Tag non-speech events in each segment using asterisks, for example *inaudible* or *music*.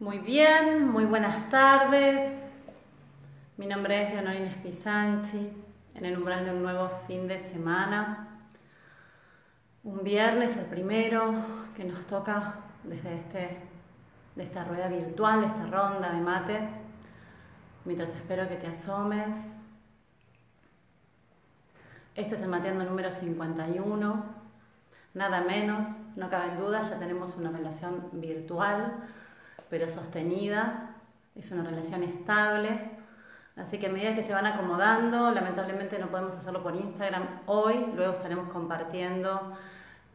Muy bien, muy buenas tardes. Mi nombre es Leonorina Spisanchi, en el umbral de un nuevo fin de semana. Un viernes, el primero, que nos toca desde este, de esta rueda virtual, esta ronda de mate, mientras espero que te asomes. Este es el mateando número 51, nada menos, no cabe duda, ya tenemos una relación virtual pero sostenida, es una relación estable. Así que a medida que se van acomodando, lamentablemente no podemos hacerlo por Instagram hoy, luego estaremos compartiendo,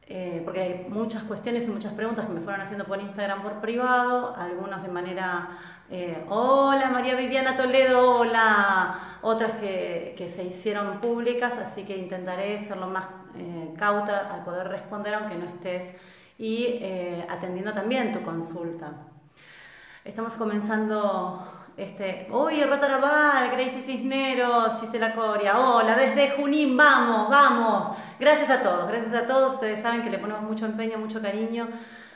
eh, porque hay muchas cuestiones y muchas preguntas que me fueron haciendo por Instagram por privado, algunos de manera, eh, hola María Viviana Toledo, hola, otras que, que, se hicieron públicas, así que intentaré ser lo más eh, cauta al poder responder aunque no estés y atendiendo también tu consulta. Estamos comenzando este. ¡Uy, Rotarabal! Gracie Cisneros, Gisela Coria. Hola, desde Junín, vamos, vamos. Gracias a todos, gracias a todos. Ustedes saben que le ponemos mucho empeño, mucho cariño,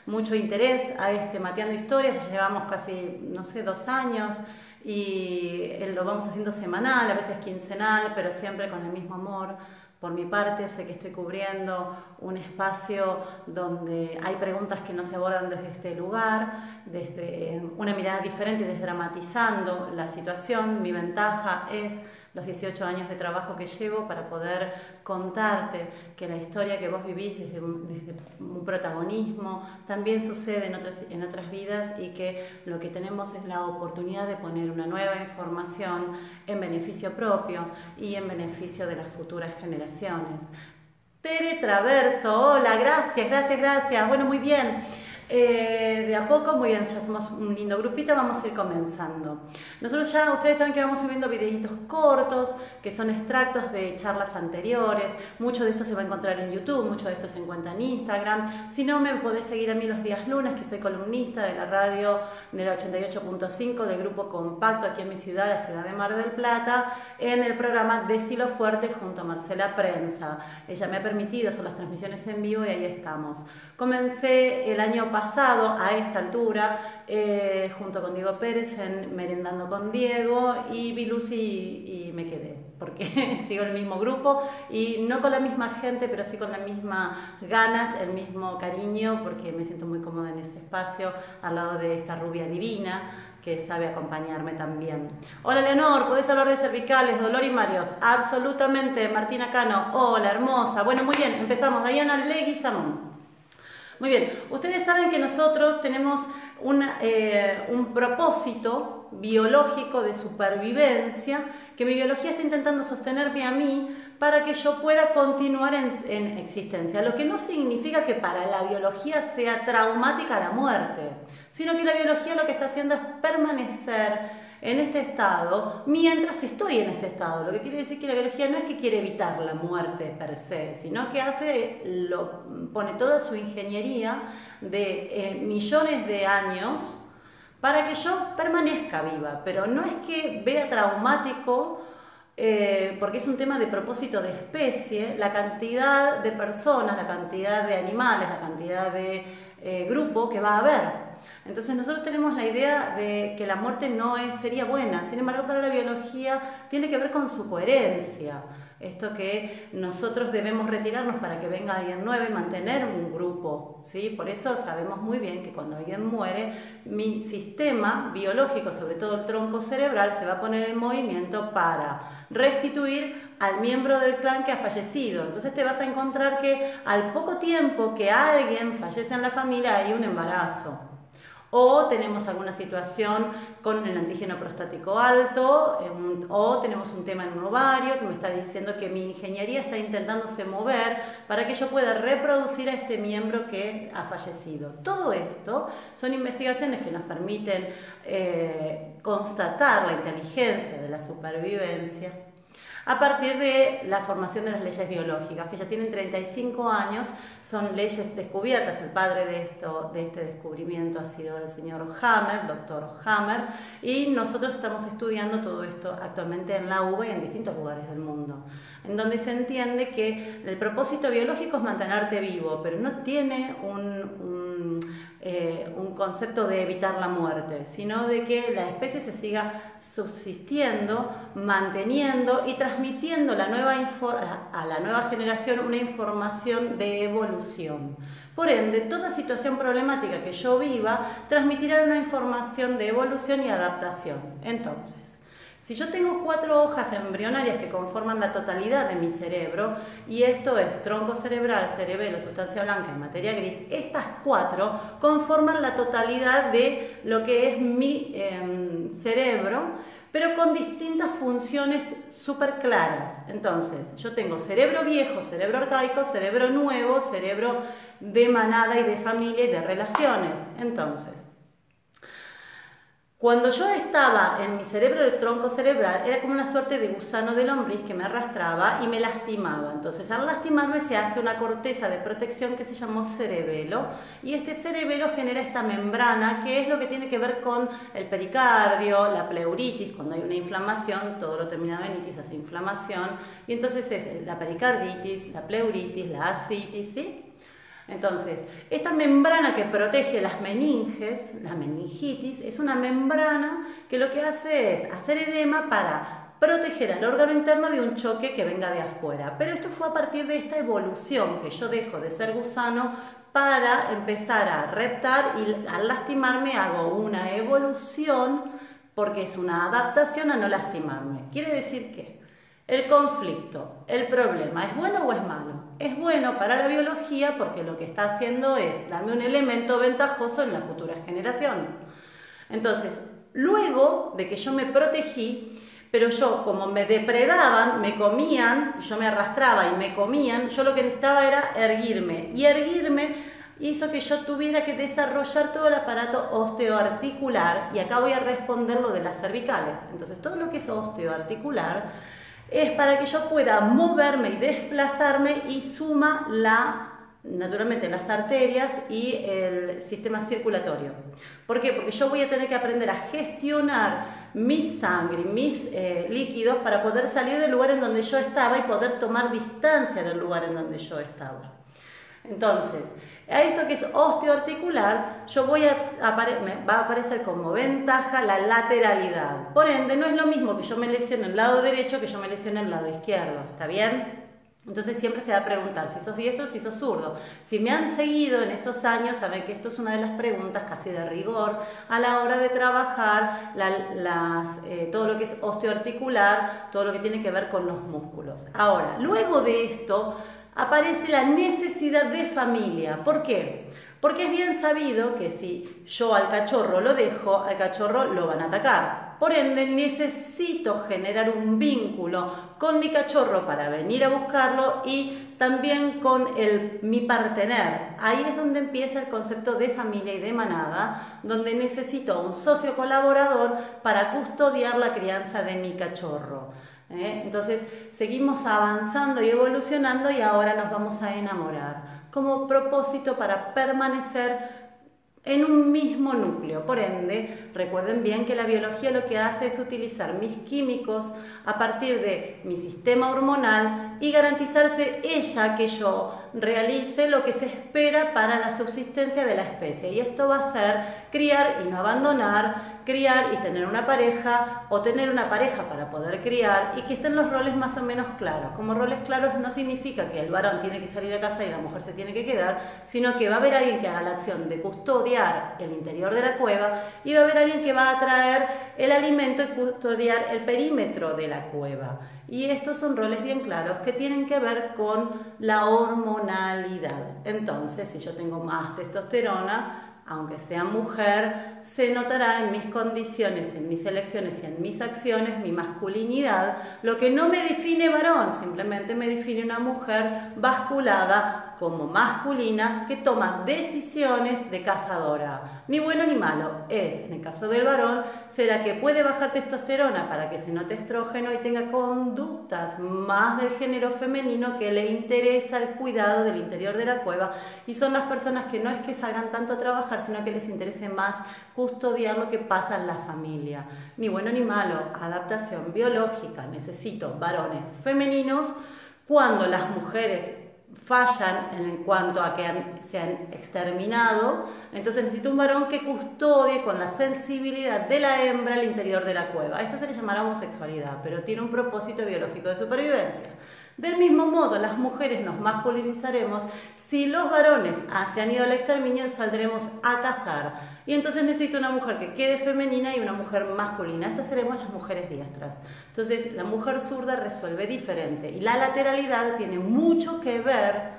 mucho interés a este Mateando Historias. Ya llevamos casi, no sé, dos años y lo vamos haciendo semanal, a veces quincenal, pero siempre con el mismo amor por mi parte, sé que estoy cubriendo un espacio donde hay preguntas que no se abordan desde este lugar, desde una mirada diferente desdramatizando la situación. Mi ventaja es los 18 años de trabajo que llevo para poder contarte que la historia que vos vivís desde un, protagonismo también sucede en otras, en otras vidas y que lo que tenemos es la oportunidad de poner una nueva información en beneficio propio y en beneficio de las futuras generaciones. Tere Traverso, hola, gracias, gracias, gracias. Bueno, muy bien. Eh, de a poco, muy bien, ya somos un lindo grupito, vamos a ir comenzando. Nosotros ya, ustedes saben que vamos subiendo videitos cortos, que son extractos de charlas anteriores. Mucho de esto se va a encontrar en YouTube, mucho de esto se encuentra en Instagram. Si no, me podés seguir a mí los días lunes, que soy columnista de la radio de la 88.5 del Grupo Compacto aquí en mi ciudad, la ciudad de Mar del Plata, en el programa Decilo Fuerte junto a Marcela Prensa. Ella me ha permitido hacer las transmisiones en vivo y ahí estamos. Comencé el año pasado a esta altura eh, junto con Diego Pérez en Merendando con Diego y vi Lucy y, me quedé porque *laughs* sigo el mismo grupo y no con la misma gente pero sí con las mismas ganas, el mismo cariño porque me siento muy cómoda en ese espacio al lado de esta rubia divina que sabe acompañarme también. Hola Leonor, ¿podés hablar de cervicales, dolor y mareos? Absolutamente, Martina Cano, hola hermosa. Bueno, muy bien, empezamos. Diana Leguizamón. Muy bien, ustedes saben que nosotros tenemos eh, un propósito biológico de supervivencia que mi biología está intentando sostenerme a mí para que yo pueda continuar en, existencia. Lo que no significa que para la biología sea traumática la muerte, sino que la biología lo que está haciendo es permanecer en este estado mientras estoy en este estado. Lo que quiere decir que la biología no es que quiere evitar la muerte per se, sino que hace, lo, pone toda su ingeniería de eh, millones de años para que yo permanezca viva, pero no es que vea traumático eh, porque es un tema de propósito de especie, la cantidad de personas, la cantidad de animales, la cantidad de eh, grupo que va a haber. Entonces nosotros tenemos la idea de que la muerte no es, sería buena, sin embargo para la biología tiene que ver con su coherencia. Esto que nosotros debemos retirarnos para que venga alguien nuevo y mantener un grupo, ¿sí? Por eso sabemos muy bien que cuando alguien muere, mi sistema biológico, sobre todo el tronco cerebral, se va a poner en movimiento para restituir al miembro del clan que ha fallecido. Entonces te vas a encontrar que al poco tiempo que alguien fallece en la familia hay un embarazo o tenemos alguna situación con el antígeno prostático alto, o tenemos un tema en un ovario que me está diciendo que mi ingeniería está intentándose mover para que yo pueda reproducir a este miembro que ha fallecido. Todo esto son investigaciones que nos permiten eh, constatar la inteligencia de la supervivencia a partir de la formación de las leyes biológicas, que ya tienen 35 años, son leyes descubiertas. El padre de, esto, de este descubrimiento ha sido el señor Hammer, doctor Hammer, y nosotros estamos estudiando todo esto actualmente en la UBA y en distintos lugares del mundo, en donde se entiende que el propósito biológico es mantenerte vivo, pero no tiene un eh, un concepto de evitar la muerte, sino de que la especie se siga subsistiendo, manteniendo y transmitiendo a la nueva generación una información de evolución. Por ende, toda situación problemática que yo viva transmitirá una información de evolución y adaptación. Entonces, si yo tengo cuatro hojas embrionarias que conforman la totalidad de mi cerebro, y esto es tronco cerebral, cerebelo, sustancia blanca y materia gris, estas cuatro conforman la totalidad de lo que es mi em, cerebro, pero con distintas funciones súper claras. Entonces, yo tengo cerebro viejo, cerebro arcaico, cerebro nuevo, cerebro de manada y de familia y de relaciones. Entonces, cuando yo estaba en mi cerebro de tronco cerebral, era como una suerte de gusano de lombriz que me arrastraba y me lastimaba. Entonces, al lastimarme se hace una corteza de protección que se llamó cerebelo y este cerebelo genera esta membrana que es lo que tiene que ver con el pericardio, la pleuritis, cuando hay una inflamación, todo lo terminado en itis hace inflamación y entonces es la pericarditis, la pleuritis, la ascitis, ¿sí? Entonces, esta membrana que protege las meninges, la meningitis, es una membrana que lo que hace es hacer edema para proteger al órgano interno de un choque que venga de afuera. Pero esto fue a partir de esta evolución, que yo dejo de ser gusano para empezar a reptar y al lastimarme hago una evolución porque es una adaptación a no lastimarme. Quiere decir que el conflicto, el problema, ¿es bueno o es malo? Es bueno para la biología porque lo que está haciendo es darme un elemento ventajoso en la futura generación. Entonces, luego de que yo me protegí, pero yo como me depredaban, me comían, yo me arrastraba y me comían, yo lo que necesitaba era erguirme. Y erguirme hizo que yo tuviera que desarrollar todo el aparato osteoarticular, y acá voy a responder lo de las cervicales. Entonces, todo lo que es osteoarticular es para que yo pueda moverme y desplazarme y suma la naturalmente las arterias y el sistema circulatorio. ¿Por qué? Porque yo voy a tener que aprender a gestionar mi sangre, mis eh, líquidos para poder salir del lugar en donde yo estaba y poder tomar distancia del lugar en donde yo estaba. Entonces, a esto que es osteoarticular, yo voy a me va a aparecer como ventaja la lateralidad. Por ende, no es lo mismo que yo me lesione el lado derecho que yo me lesione el lado izquierdo. ¿Está bien? Entonces siempre se va a preguntar si sos diestro o si sos zurdo. Si me han seguido en estos años, saben que esto es una de las preguntas casi de rigor a la hora de trabajar eh, todo lo que es osteoarticular, todo lo que tiene que ver con los músculos. Ahora, luego de esto, aparece la necesidad de familia. ¿Por qué? Porque es bien sabido que si yo al cachorro lo dejo, al cachorro lo van a atacar. Por ende, necesito generar un vínculo con mi cachorro para venir a buscarlo y también con el, mi partener. Ahí es donde empieza el concepto de familia y de manada, donde necesito un socio colaborador para custodiar la crianza de mi cachorro. ¿Eh? Entonces seguimos avanzando y evolucionando y ahora nos vamos a enamorar como propósito para permanecer en un mismo núcleo. Por ende, recuerden bien que la biología lo que hace es utilizar mis químicos a partir de mi sistema hormonal y garantizarse ella que yo realice lo que se espera para la subsistencia de la especie. Y esto va a ser criar y no abandonar, criar y tener una pareja o tener una pareja para poder criar y que estén los roles más o menos claros. Como roles claros no significa que el varón tiene que salir a casa y la mujer se tiene que quedar, sino que va a haber alguien que haga la acción de custodiar el interior de la cueva y va a haber alguien que va a traer el alimento y custodiar el perímetro de la cueva. Y estos son roles bien claros que tienen que ver con la hormonalidad. Entonces, si yo tengo más testosterona, aunque sea mujer, se notará en mis condiciones, en mis elecciones y en mis acciones mi masculinidad, lo que no me define varón, simplemente me define una mujer basculada como masculina que toma decisiones de cazadora. Ni bueno ni malo. Es, en el caso del varón, será que puede bajar testosterona para que se note estrógeno y tenga conductas más del género femenino que le interesa el cuidado del interior de la cueva y son las personas que no es que salgan tanto a trabajar, sino que les interese más custodiar lo que pasa en la familia. Ni bueno ni malo, adaptación biológica. Necesito varones femeninos cuando las mujeres fallan en cuanto a que se han exterminado, entonces necesito un varón que custodie con la sensibilidad de la hembra el interior de la cueva. Esto se le llamará homosexualidad, pero tiene un propósito biológico de supervivencia. Del mismo modo, las mujeres nos masculinizaremos si los varones se han ido al exterminio saldremos a cazar. Y entonces necesito una mujer que quede femenina y una mujer masculina. Estas seremos las mujeres diestras. Entonces, la mujer zurda resuelve diferente. Y la lateralidad tiene mucho que ver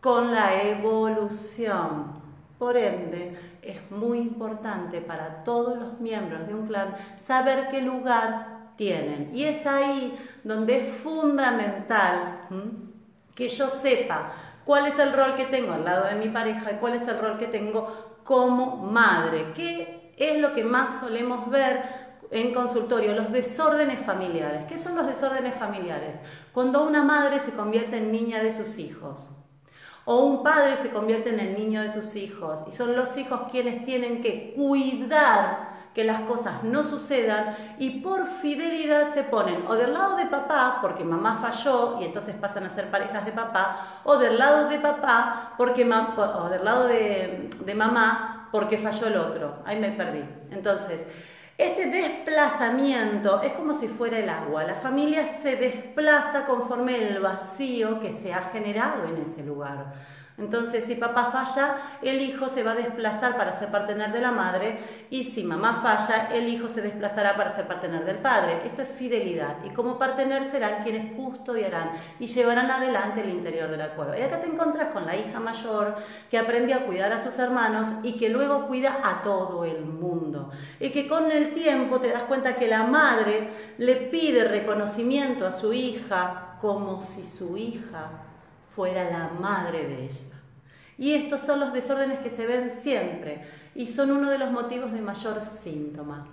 con la evolución. Por ende, es muy importante para todos los miembros de un clan saber qué lugar tienen. Y es ahí donde es fundamental que yo sepa cuál es el rol que tengo al lado de mi pareja y cuál es el rol que tengo como madre. ¿Qué es lo que más solemos ver en consultorio? Los desórdenes familiares. ¿Qué son los desórdenes familiares? Cuando una madre se convierte en niña de sus hijos. O un padre se convierte en el niño de sus hijos y son los hijos quienes tienen que cuidar que las cosas no sucedan y por fidelidad se ponen o del lado de papá porque mamá falló y entonces pasan a ser parejas de papá o del lado de papá porque o del lado de, de mamá porque falló el otro. Ahí me perdí. Entonces, este desplazamiento es como si fuera el agua. La familia se desplaza conforme el vacío que se ha generado en ese lugar. Entonces, si papá falla, el hijo se va a desplazar para ser partener de la madre y si mamá falla, el hijo se desplazará para ser partener del padre. Esto es fidelidad y como partener serán quienes custodiarán y llevarán adelante el interior de la cueva. Y acá te encuentras con la hija mayor que aprendió a cuidar a sus hermanos y que luego cuida a todo el mundo. Y que con el tiempo te das cuenta que la madre le pide reconocimiento a su hija como si su hija fuera la madre de ella. Y estos son los desórdenes que se ven siempre y son uno de los motivos de mayor síntoma.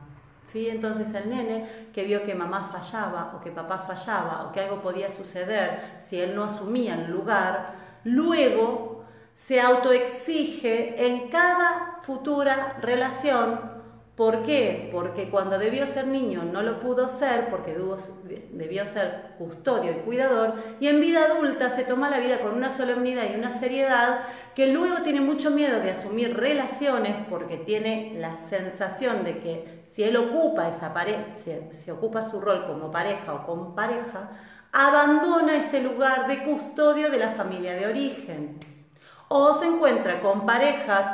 ¿Sí? Entonces el nene que vio que mamá fallaba o que papá fallaba o que algo podía suceder si él no asumía el lugar, luego se autoexige en cada futura relación ¿Por qué? Porque cuando debió ser niño no lo pudo ser, porque debió ser custodio y cuidador, y en vida adulta se toma la vida con una solemnidad y una seriedad que luego tiene mucho miedo de asumir relaciones porque tiene la sensación de que si él ocupa esa pareja, si, ocupa su rol como pareja o con pareja, abandona ese lugar de custodio de la familia de origen. O se encuentra con parejas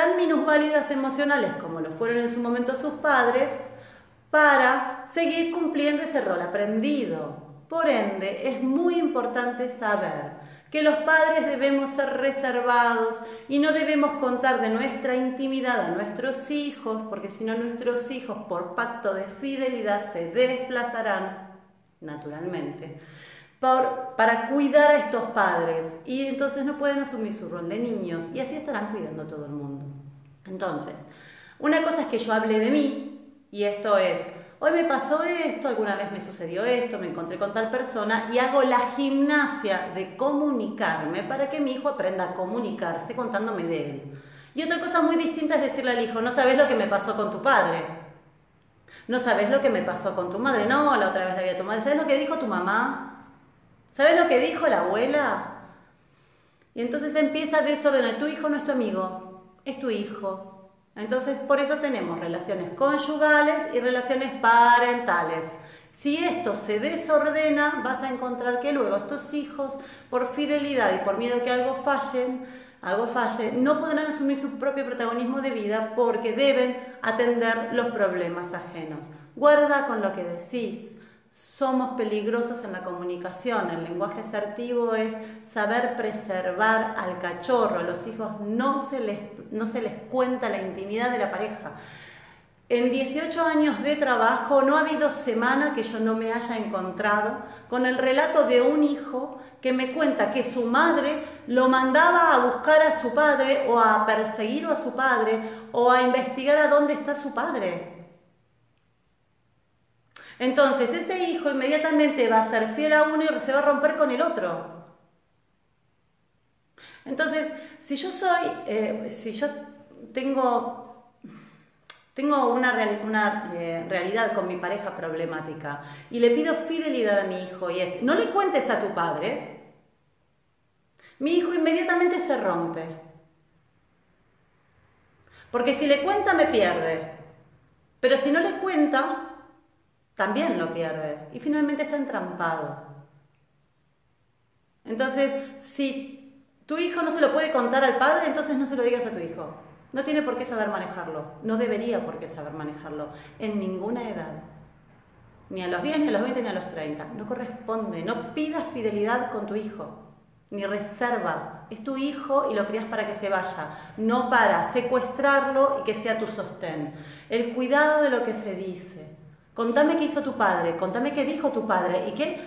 tan minusválidas emocionales como lo fueron en su momento sus padres, para seguir cumpliendo ese rol aprendido. Por ende, es muy importante saber que los padres debemos ser reservados y no debemos contar de nuestra intimidad a nuestros hijos, porque si no nuestros hijos por pacto de fidelidad se desplazarán naturalmente para cuidar a estos padres y entonces no pueden asumir su rol de niños y así estarán cuidando a todo el mundo. Entonces, una cosa es que yo hable de mí y esto es, hoy me pasó esto, alguna vez me sucedió esto, me encontré con tal persona y hago la gimnasia de comunicarme para que mi hijo aprenda a comunicarse contándome de él. Y otra cosa muy distinta es decirle al hijo, no sabes lo que me pasó con tu padre. No sabes lo que me pasó con tu madre. No, la otra vez la vi a tu madre. ¿Sabes lo que dijo tu mamá? ¿Sabes lo que dijo la abuela? Y entonces empieza a desordenar. Tu hijo no es amigo, es tu hijo. Entonces, por eso tenemos relaciones conyugales y relaciones parentales. Si esto se desordena, vas a encontrar que luego estos hijos, por fidelidad y por miedo que algo fallen, algo falle, no podrán asumir su propio protagonismo de vida porque deben atender los problemas ajenos. Guarda con lo que decís, somos peligrosos en la comunicación. El lenguaje asertivo es saber preservar al cachorro. A los hijos no se les, no se les cuenta la intimidad de la pareja. En 18 años de trabajo no ha habido semana que yo no me haya encontrado con el relato de un hijo que me cuenta que su madre lo mandaba a buscar a su padre o a perseguir a su padre o a investigar a dónde está su padre. Entonces ese hijo inmediatamente va a ser fiel a uno y se va a romper con el otro. Entonces, si yo soy, eh, si yo tengo, tengo una, eh, realidad con mi pareja problemática y le pido fidelidad a mi hijo y es, no le cuentes a tu padre, Mi hijo inmediatamente se rompe. Porque si le cuenta me pierde. Pero si no le cuenta, también lo pierde. Y finalmente está entrampado. Entonces, si tu hijo no se lo puede contar al padre, entonces no se lo digas a tu hijo. No tiene por qué saber manejarlo. No debería por qué saber manejarlo. En ninguna edad. Ni a los 10, ni a los 20, ni a los 30. No corresponde. No pidas fidelidad con tu hijo ni reserva. Es tu hijo y lo crías para que se vaya, no para secuestrarlo y que sea tu sostén. El cuidado de lo que se dice. Contame qué hizo tu padre, contame qué dijo tu padre y qué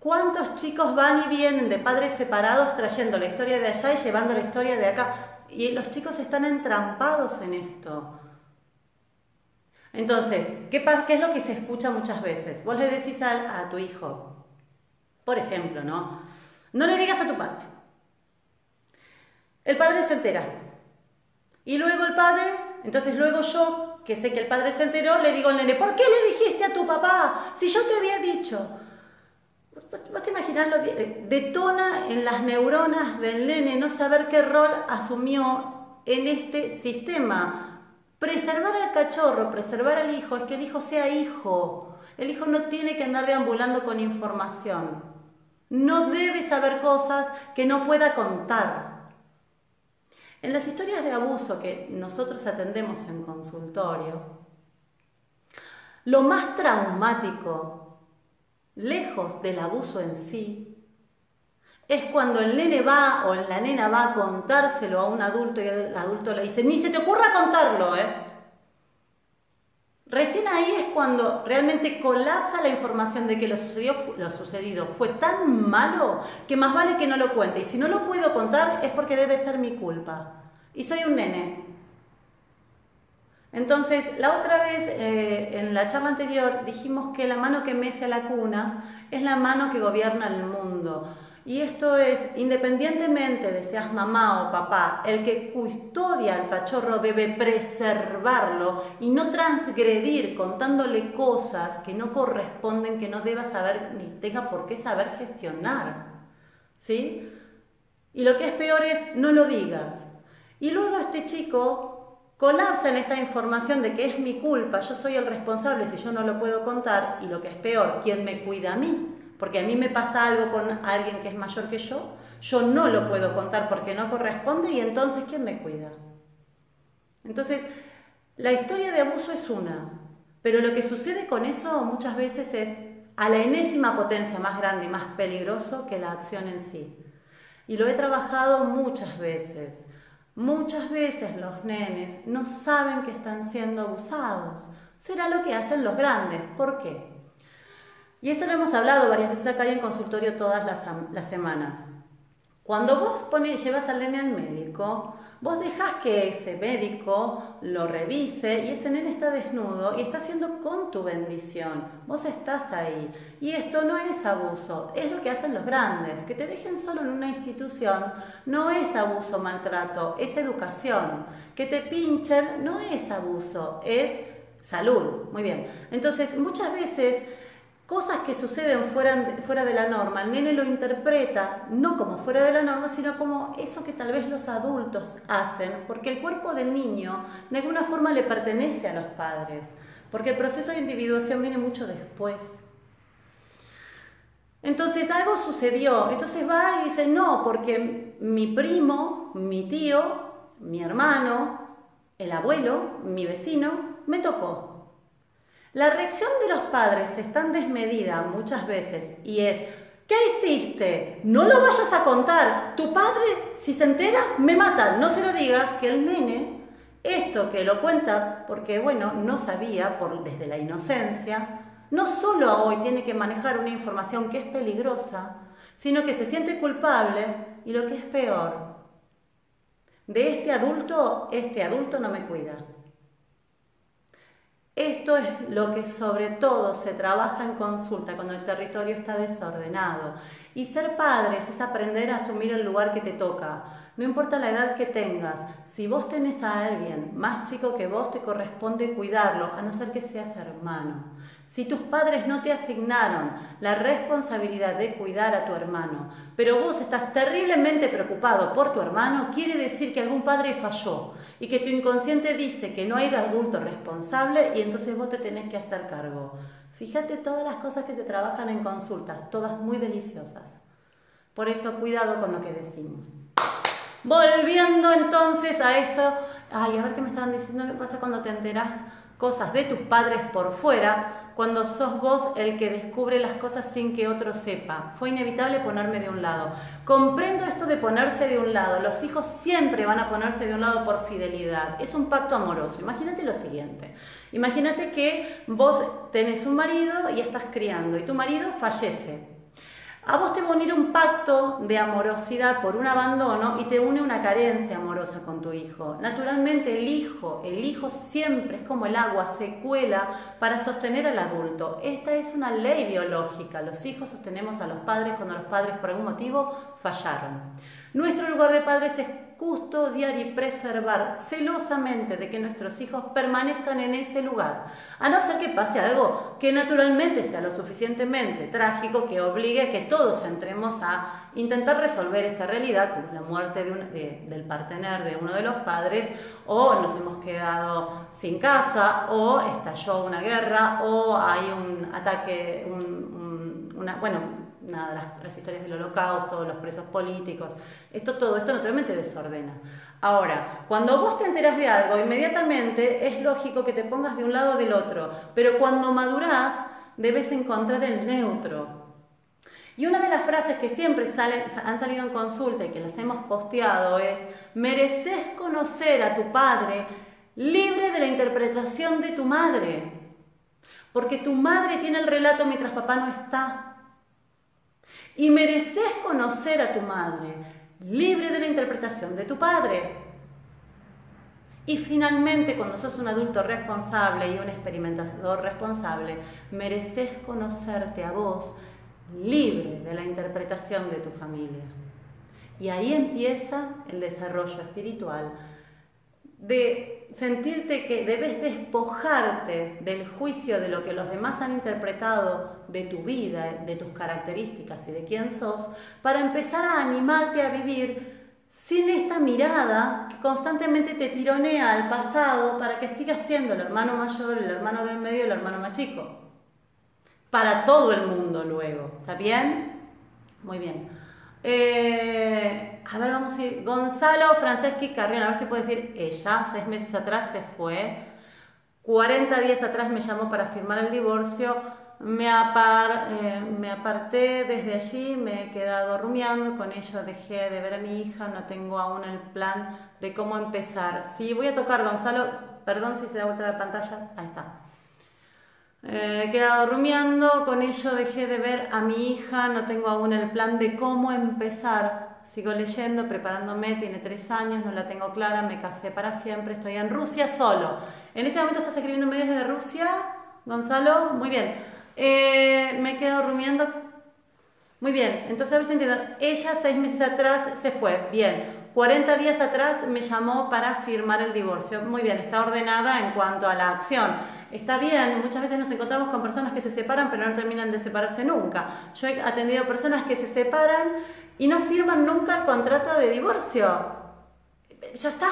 ¿Cuántos chicos van y vienen de padres separados trayendo la historia de allá y llevando la historia de acá? Y los chicos están entrampados en esto. Entonces, ¿qué, ¿qué es lo que se escucha muchas veces? Vos le decís a, a tu hijo, por ejemplo, ¿no? No le digas a tu padre. El padre se entera. Y luego el padre, entonces luego yo, que sé que el padre se enteró, le digo al nene, ¿por qué le dijiste a tu papá? Si yo te había dicho. Vos te imaginás lo detona en las neuronas del nene no saber qué rol asumió en este sistema. Preservar al cachorro, preservar al hijo, es que el hijo sea hijo. El hijo no tiene que andar deambulando con información. No debe saber cosas que no pueda contar. En las historias de abuso que nosotros atendemos en consultorio, lo más traumático, lejos del abuso en sí, es cuando el nene va o la nena va a contárselo a un adulto y el adulto le dice, ni se te ocurra contarlo, ¿eh? Recién ahí es cuando realmente colapsa la información de que lo, sucedió, lo sucedido fue tan malo que más vale que no lo cuente. Y si no lo puedo contar es porque debe ser mi culpa. Y soy un nene. Entonces, la otra vez, eh, en la charla anterior, dijimos que la mano que mece la cuna es la mano que gobierna el mundo. Y esto es, independientemente de seas mamá o papá, el que custodia al cachorro debe preservarlo y no transgredir contándole cosas que no corresponden, que no deba saber ni tenga por qué saber gestionar. ¿Sí? Y lo que es peor es, no lo digas. Y luego este chico colapsa en esta información de que es mi culpa, yo soy el responsable si yo no lo puedo contar, y lo que es peor, ¿quién me cuida a mí? Porque a mí me pasa algo con alguien que es mayor que yo, yo no lo puedo contar porque no corresponde y entonces ¿quién me cuida? Entonces, la historia de abuso es una, pero lo que sucede con eso muchas veces es a la enésima potencia más grande y más peligroso que la acción en sí. Y lo he trabajado muchas veces. Muchas veces los nenes no saben que están siendo abusados. Será lo que hacen los grandes. ¿Por qué? Y esto lo hemos hablado varias veces acá en consultorio todas las, semanas. Cuando vos pones, llevas al nene al médico, vos dejás que ese médico lo revise y ese nene está desnudo y está haciendo con tu bendición. Vos estás ahí. Y esto no es abuso, es lo que hacen los grandes. Que te dejen solo en una institución no es abuso, maltrato, es educación. Que te pinchen no es abuso, es salud. Muy bien. Entonces, muchas veces cosas que suceden fuera, fuera de la norma, el nene lo interpreta no como fuera de la norma, sino como eso que tal vez los adultos hacen, porque el cuerpo del niño de alguna forma le pertenece a los padres, porque el proceso de individuación viene mucho después. Entonces algo sucedió, entonces va y dice, no, porque mi primo, mi tío, mi hermano, el abuelo, mi vecino, me tocó. La reacción de los padres es tan desmedida muchas veces y es, ¿qué hiciste? No lo vayas a contar. Tu padre, si se entera, me mata. No se lo digas que el nene, esto que lo cuenta porque, bueno, no sabía por, desde la inocencia, no solo hoy tiene que manejar una información que es peligrosa, sino que se siente culpable y lo que es peor, de este adulto, este adulto no me cuida. Esto es lo que sobre todo se trabaja en consulta cuando el territorio está desordenado. Y ser padres es aprender a asumir el lugar que te toca. No importa la edad que tengas, si vos tenés a alguien más chico que vos, te corresponde cuidarlo, a no ser que seas hermano. Si tus padres no te asignaron la responsabilidad de cuidar a tu hermano, pero vos estás terriblemente preocupado por tu hermano, quiere decir que algún padre falló y que tu inconsciente dice que no hay adulto responsable y entonces vos te tenés que hacer cargo. Fíjate todas las cosas que se trabajan en consultas, todas muy deliciosas. Por eso cuidado con lo que decimos. Volviendo entonces a esto, ay, a ver qué me estaban diciendo, qué pasa cuando te enterás cosas de tus padres por fuera, cuando sos vos el que descubre las cosas sin que otro sepa. Fue inevitable ponerme de un lado. Comprendo esto de ponerse de un lado. Los hijos siempre van a ponerse de un lado por fidelidad. Es un pacto amoroso. Imagínate lo siguiente. Imagínate que vos tenés un marido y estás criando y tu marido fallece. A vos te va a unir un pacto de amorosidad por un abandono y te une una carencia amorosa con tu hijo. Naturalmente el hijo, el hijo siempre es como el agua, se cuela para sostener al adulto. Esta es una ley biológica. Los hijos sostenemos a los padres cuando los padres por algún motivo fallaron. Nuestro lugar de padres es custodiar y preservar celosamente de que nuestros hijos permanezcan en ese lugar, a no ser que pase algo que naturalmente sea lo suficientemente trágico que obligue a que todos entremos a intentar resolver esta realidad, como la muerte del partener de uno de los padres, o nos hemos quedado sin casa, o estalló una guerra, o hay un ataque, una, bueno, nada, las, historias del holocausto, los presos políticos, esto todo esto naturalmente desordena. Ahora, cuando vos te enterás de algo, inmediatamente es lógico que te pongas de un lado o del otro, pero cuando madurás debes encontrar el neutro. Y una de las frases que siempre salen, han salido en consulta y que las hemos posteado es, mereces conocer a tu padre libre de la interpretación de tu madre, porque tu madre tiene el relato mientras papá no está. Y mereces conocer a tu madre, libre de la interpretación de tu padre. Y finalmente, cuando sos un adulto responsable y un experimentador responsable, mereces conocerte a vos libre de la interpretación de tu familia. Y ahí empieza el desarrollo espiritual de sentirte que debes despojarte del juicio de lo que los demás han interpretado de tu vida, de tus características y de quién sos, para empezar a animarte a vivir sin esta mirada que constantemente te tironea al pasado para que sigas siendo el hermano mayor, el hermano del medio el hermano más chico. Para todo el mundo luego. ¿Está bien? Muy bien. Eh, a ver, vamos a ir. Gonzalo Franceschi Carrión, a ver si puede decir ella. Seis meses atrás se fue. 40 días atrás me llamó para firmar el divorcio. Me, eh, me aparté desde allí, me he quedado rumiando. Con ello dejé de ver a mi hija. No tengo aún el plan de cómo empezar. Sí, voy a tocar, Gonzalo. Perdón si se da vuelta la pantalla. Ahí está. Eh, he quedado rumiando, con ello dejé de ver a mi hija, no tengo aún el plan de cómo empezar. Sigo leyendo, preparándome, tiene tres años, no la tengo clara, me casé para siempre, estoy en Rusia solo. En este momento estás escribiendo medios de Rusia, Gonzalo, muy bien. Eh, me he quedado rumiando. Muy bien, entonces si entiendo. Ella seis meses atrás se fue, bien. 40 días atrás me llamó para firmar el divorcio. Muy bien, está ordenada en cuanto a la acción está bien, muchas veces nos encontramos con personas que se separan pero no terminan de separarse nunca. Yo he atendido personas que se separan y no firman nunca el contrato de divorcio. Ya está,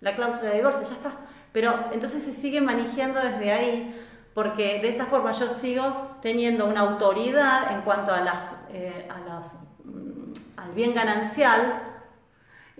la cláusula de divorcio, ya está. Pero entonces se sigue manejando desde ahí porque de esta forma yo sigo teniendo una autoridad en cuanto a las, eh, a las, mm, al bien ganancial.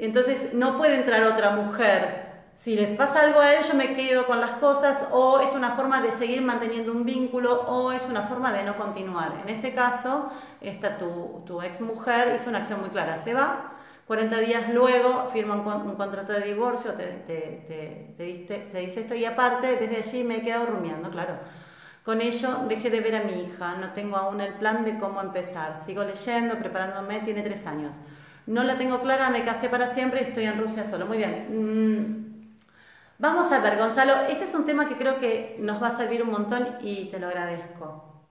Entonces no puede entrar otra mujer si les pasa algo a ellos, yo me quedo con las cosas o es una forma de seguir manteniendo un vínculo o es una forma de no continuar. En este caso, esta tu, tu ex mujer hizo una acción muy clara, se va, 40 días luego firma un, contrato de divorcio, te, te, te, dice esto y aparte desde allí me he quedado rumiando, claro. Con ello dejé de ver a mi hija, no tengo aún el plan de cómo empezar, sigo leyendo, preparándome, tiene tres años. No la tengo clara, me casé para siempre y estoy en Rusia solo. Muy bien. Mm, Vamos a ver, Gonzalo, este es un tema que creo que nos va a servir un montón y te lo agradezco.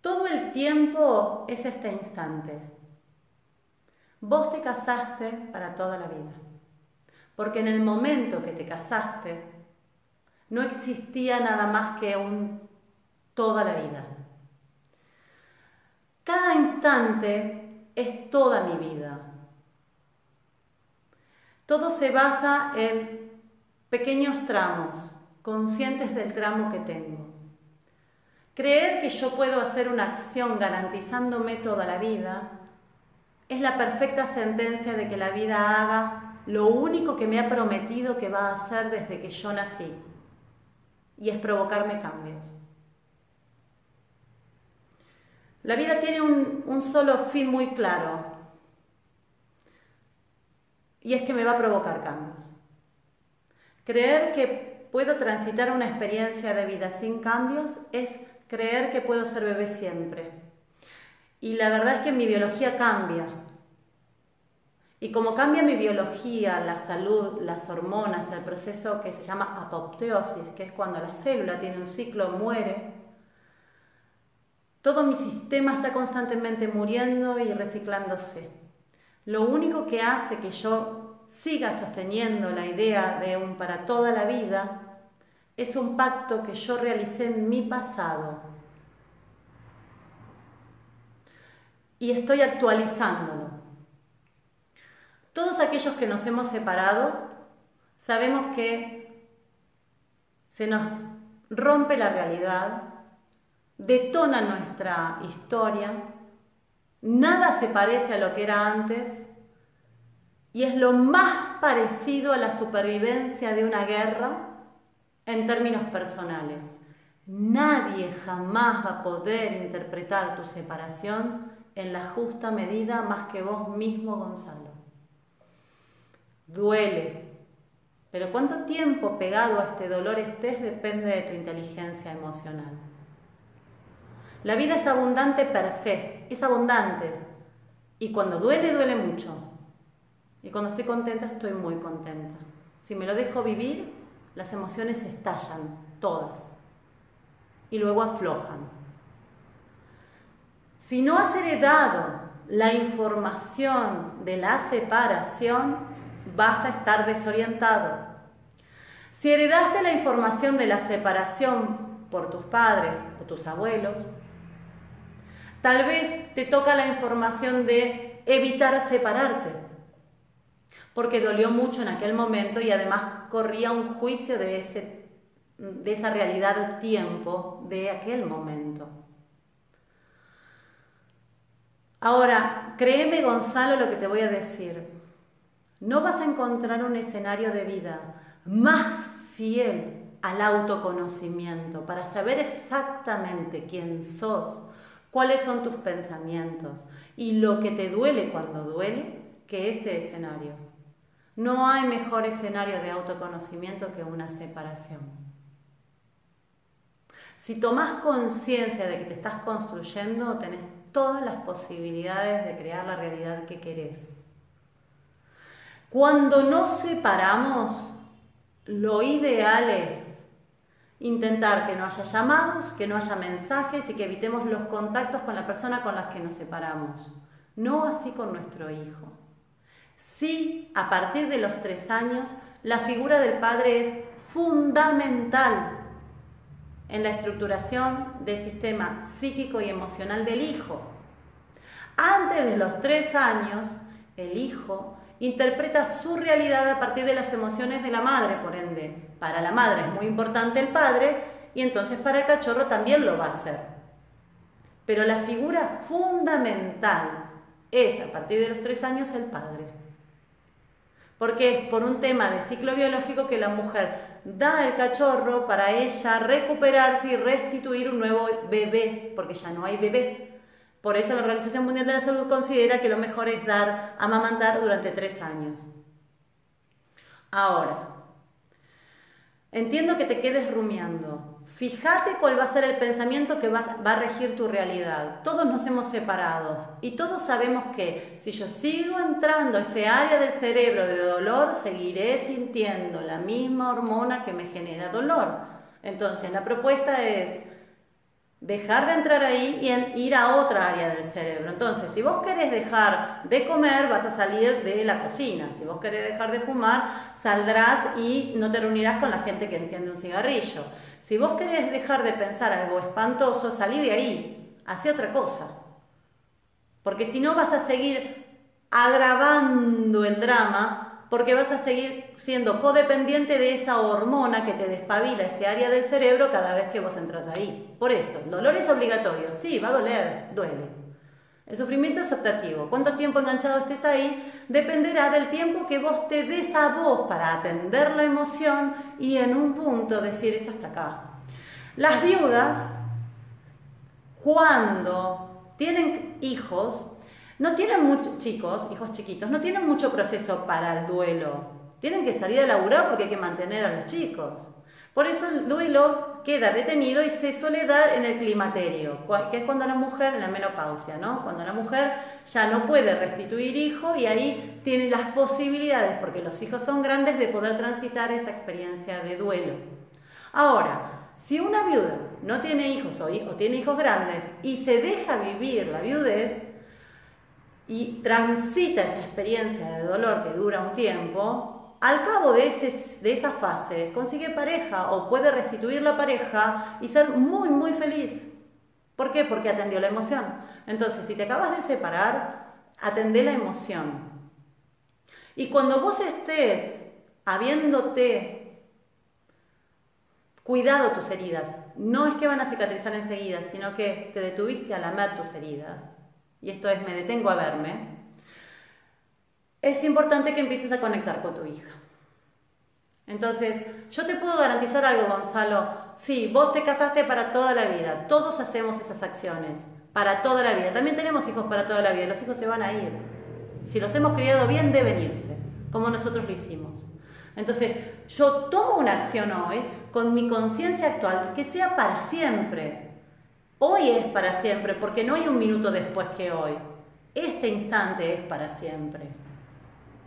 Todo el tiempo es este instante. Vos te casaste para toda la vida. Porque en el momento que te casaste, no existía nada más que un toda la vida. Cada instante es toda mi vida. Todo se basa en pequeños tramos, conscientes del tramo que tengo. Creer que yo puedo hacer una acción garantizándome toda la vida es la perfecta sentencia de que la vida haga lo único que me ha prometido que va a hacer desde que yo nací, y es provocarme cambios. La vida tiene un, solo fin muy claro, y es que me va a provocar cambios. Creer que puedo transitar una experiencia de vida sin cambios es creer que puedo ser bebé siempre. Y la verdad es que mi biología cambia, y como cambia mi biología, la salud, las hormonas, el proceso que se llama apoptosis, que es cuando la célula tiene un ciclo, muere, todo mi sistema está constantemente muriendo y reciclándose. Lo único que hace que yo siga sosteniendo la idea de un para toda la vida es un pacto que yo realicé en mi pasado. Y estoy actualizándolo. Todos aquellos que nos hemos separado sabemos que se nos rompe la realidad, detona nuestra historia, nada se parece a lo que era antes y es lo más parecido a la supervivencia de una guerra en términos personales. Nadie jamás va a poder interpretar tu separación en la justa medida más que vos mismo, Gonzalo duele. Pero cuánto tiempo pegado a este dolor estés depende de tu inteligencia emocional. La vida es abundante per se, es abundante. Y cuando duele, duele mucho. Y cuando estoy contenta, estoy muy contenta. Si me lo dejo vivir, las emociones estallan, todas. Y luego aflojan. Si no has heredado la información de la separación, vas a estar desorientado. Si heredaste la información de la separación por tus padres o tus abuelos, tal vez te toca la información de evitar separarte, porque dolió mucho en aquel momento y además corría un juicio de, ese, de esa realidad tiempo de aquel momento. Ahora, créeme Gonzalo lo que te voy a decir. No vas a encontrar un escenario de vida más fiel al autoconocimiento para saber exactamente quién sos, cuáles son tus pensamientos y lo que te duele cuando duele que este escenario. No hay mejor escenario de autoconocimiento que una separación. Si tomas conciencia de que te estás construyendo, tenés todas las posibilidades de crear la realidad que querés. Cuando nos separamos, lo ideal es intentar que no haya llamados, que no haya mensajes y que evitemos los contactos con la persona con la que nos separamos. No así con nuestro hijo. Sí, a partir de los tres años, la figura del padre es fundamental en la estructuración del sistema psíquico y emocional del hijo. Antes de los tres años, el hijo interpreta su realidad a partir de las emociones de la madre, por ende. Para la madre es muy importante el padre y entonces para el cachorro también lo va a hacer. Pero la figura fundamental es a partir de los tres años el padre. Porque es por un tema de ciclo biológico que la mujer da el cachorro para ella recuperarse y restituir un nuevo bebé, porque ya no hay bebé. Por eso la Organización Mundial de la Salud considera que lo mejor es dar amamantar durante tres años. Ahora, entiendo que te quedes rumiando. Fíjate cuál va a ser el pensamiento que va, a regir tu realidad. Todos nos hemos separado y todos sabemos que si yo sigo entrando a ese área del cerebro de dolor, seguiré sintiendo la misma hormona que me genera dolor. Entonces, la propuesta es dejar de entrar ahí y ir a otra área del cerebro. Entonces, si vos querés dejar de comer, vas a salir de la cocina. Si vos querés dejar de fumar, saldrás y no te reunirás con la gente que enciende un cigarrillo. Si vos querés dejar de pensar algo espantoso, salí de ahí, hace otra cosa. Porque si no vas a seguir agravando el drama porque vas a seguir siendo codependiente de esa hormona que te despabila ese área del cerebro cada vez que vos entras ahí. Por eso, el dolor es obligatorio, sí, va a doler, duele. El sufrimiento es optativo. Cuánto tiempo enganchado estés ahí dependerá del tiempo que vos te des a vos para atender la emoción y en un punto decir es hasta acá. Las viudas, cuando tienen hijos, no tienen muchos chicos, hijos chiquitos, no tienen mucho proceso para el duelo. Tienen que salir a laburar porque hay que mantener a los chicos. Por eso el duelo queda detenido y se suele dar en el climaterio, que es cuando la mujer, en la menopausia, ¿no? Cuando la mujer ya no puede restituir hijo y ahí tiene las posibilidades, porque los hijos son grandes, de poder transitar esa experiencia de duelo. Ahora, si una viuda no tiene hijos o, o tiene hijos grandes y se deja vivir la viudez, y transita esa experiencia de dolor que dura un tiempo, al cabo de, ese, de esa fase consigue pareja o puede restituir la pareja y ser muy, muy feliz. ¿Por qué? Porque atendió la emoción. Entonces, si te acabas de separar, atendé la emoción. Y cuando vos estés habiéndote cuidado tus heridas, no es que van a cicatrizar enseguida, sino que te detuviste a lamer tus heridas, y esto es me detengo a verme, es importante que empieces a conectar con tu hija. Entonces, yo te puedo garantizar algo, Gonzalo. Sí, vos te casaste para toda la vida. Todos hacemos esas acciones para toda la vida. También tenemos hijos para toda la vida. Los hijos se van a ir. Si los hemos criado bien, deben irse, como nosotros lo hicimos. Entonces, yo tomo una acción hoy con mi conciencia actual que sea para siempre. Hoy es para siempre, porque no hay un minuto después que hoy. Este instante es para siempre.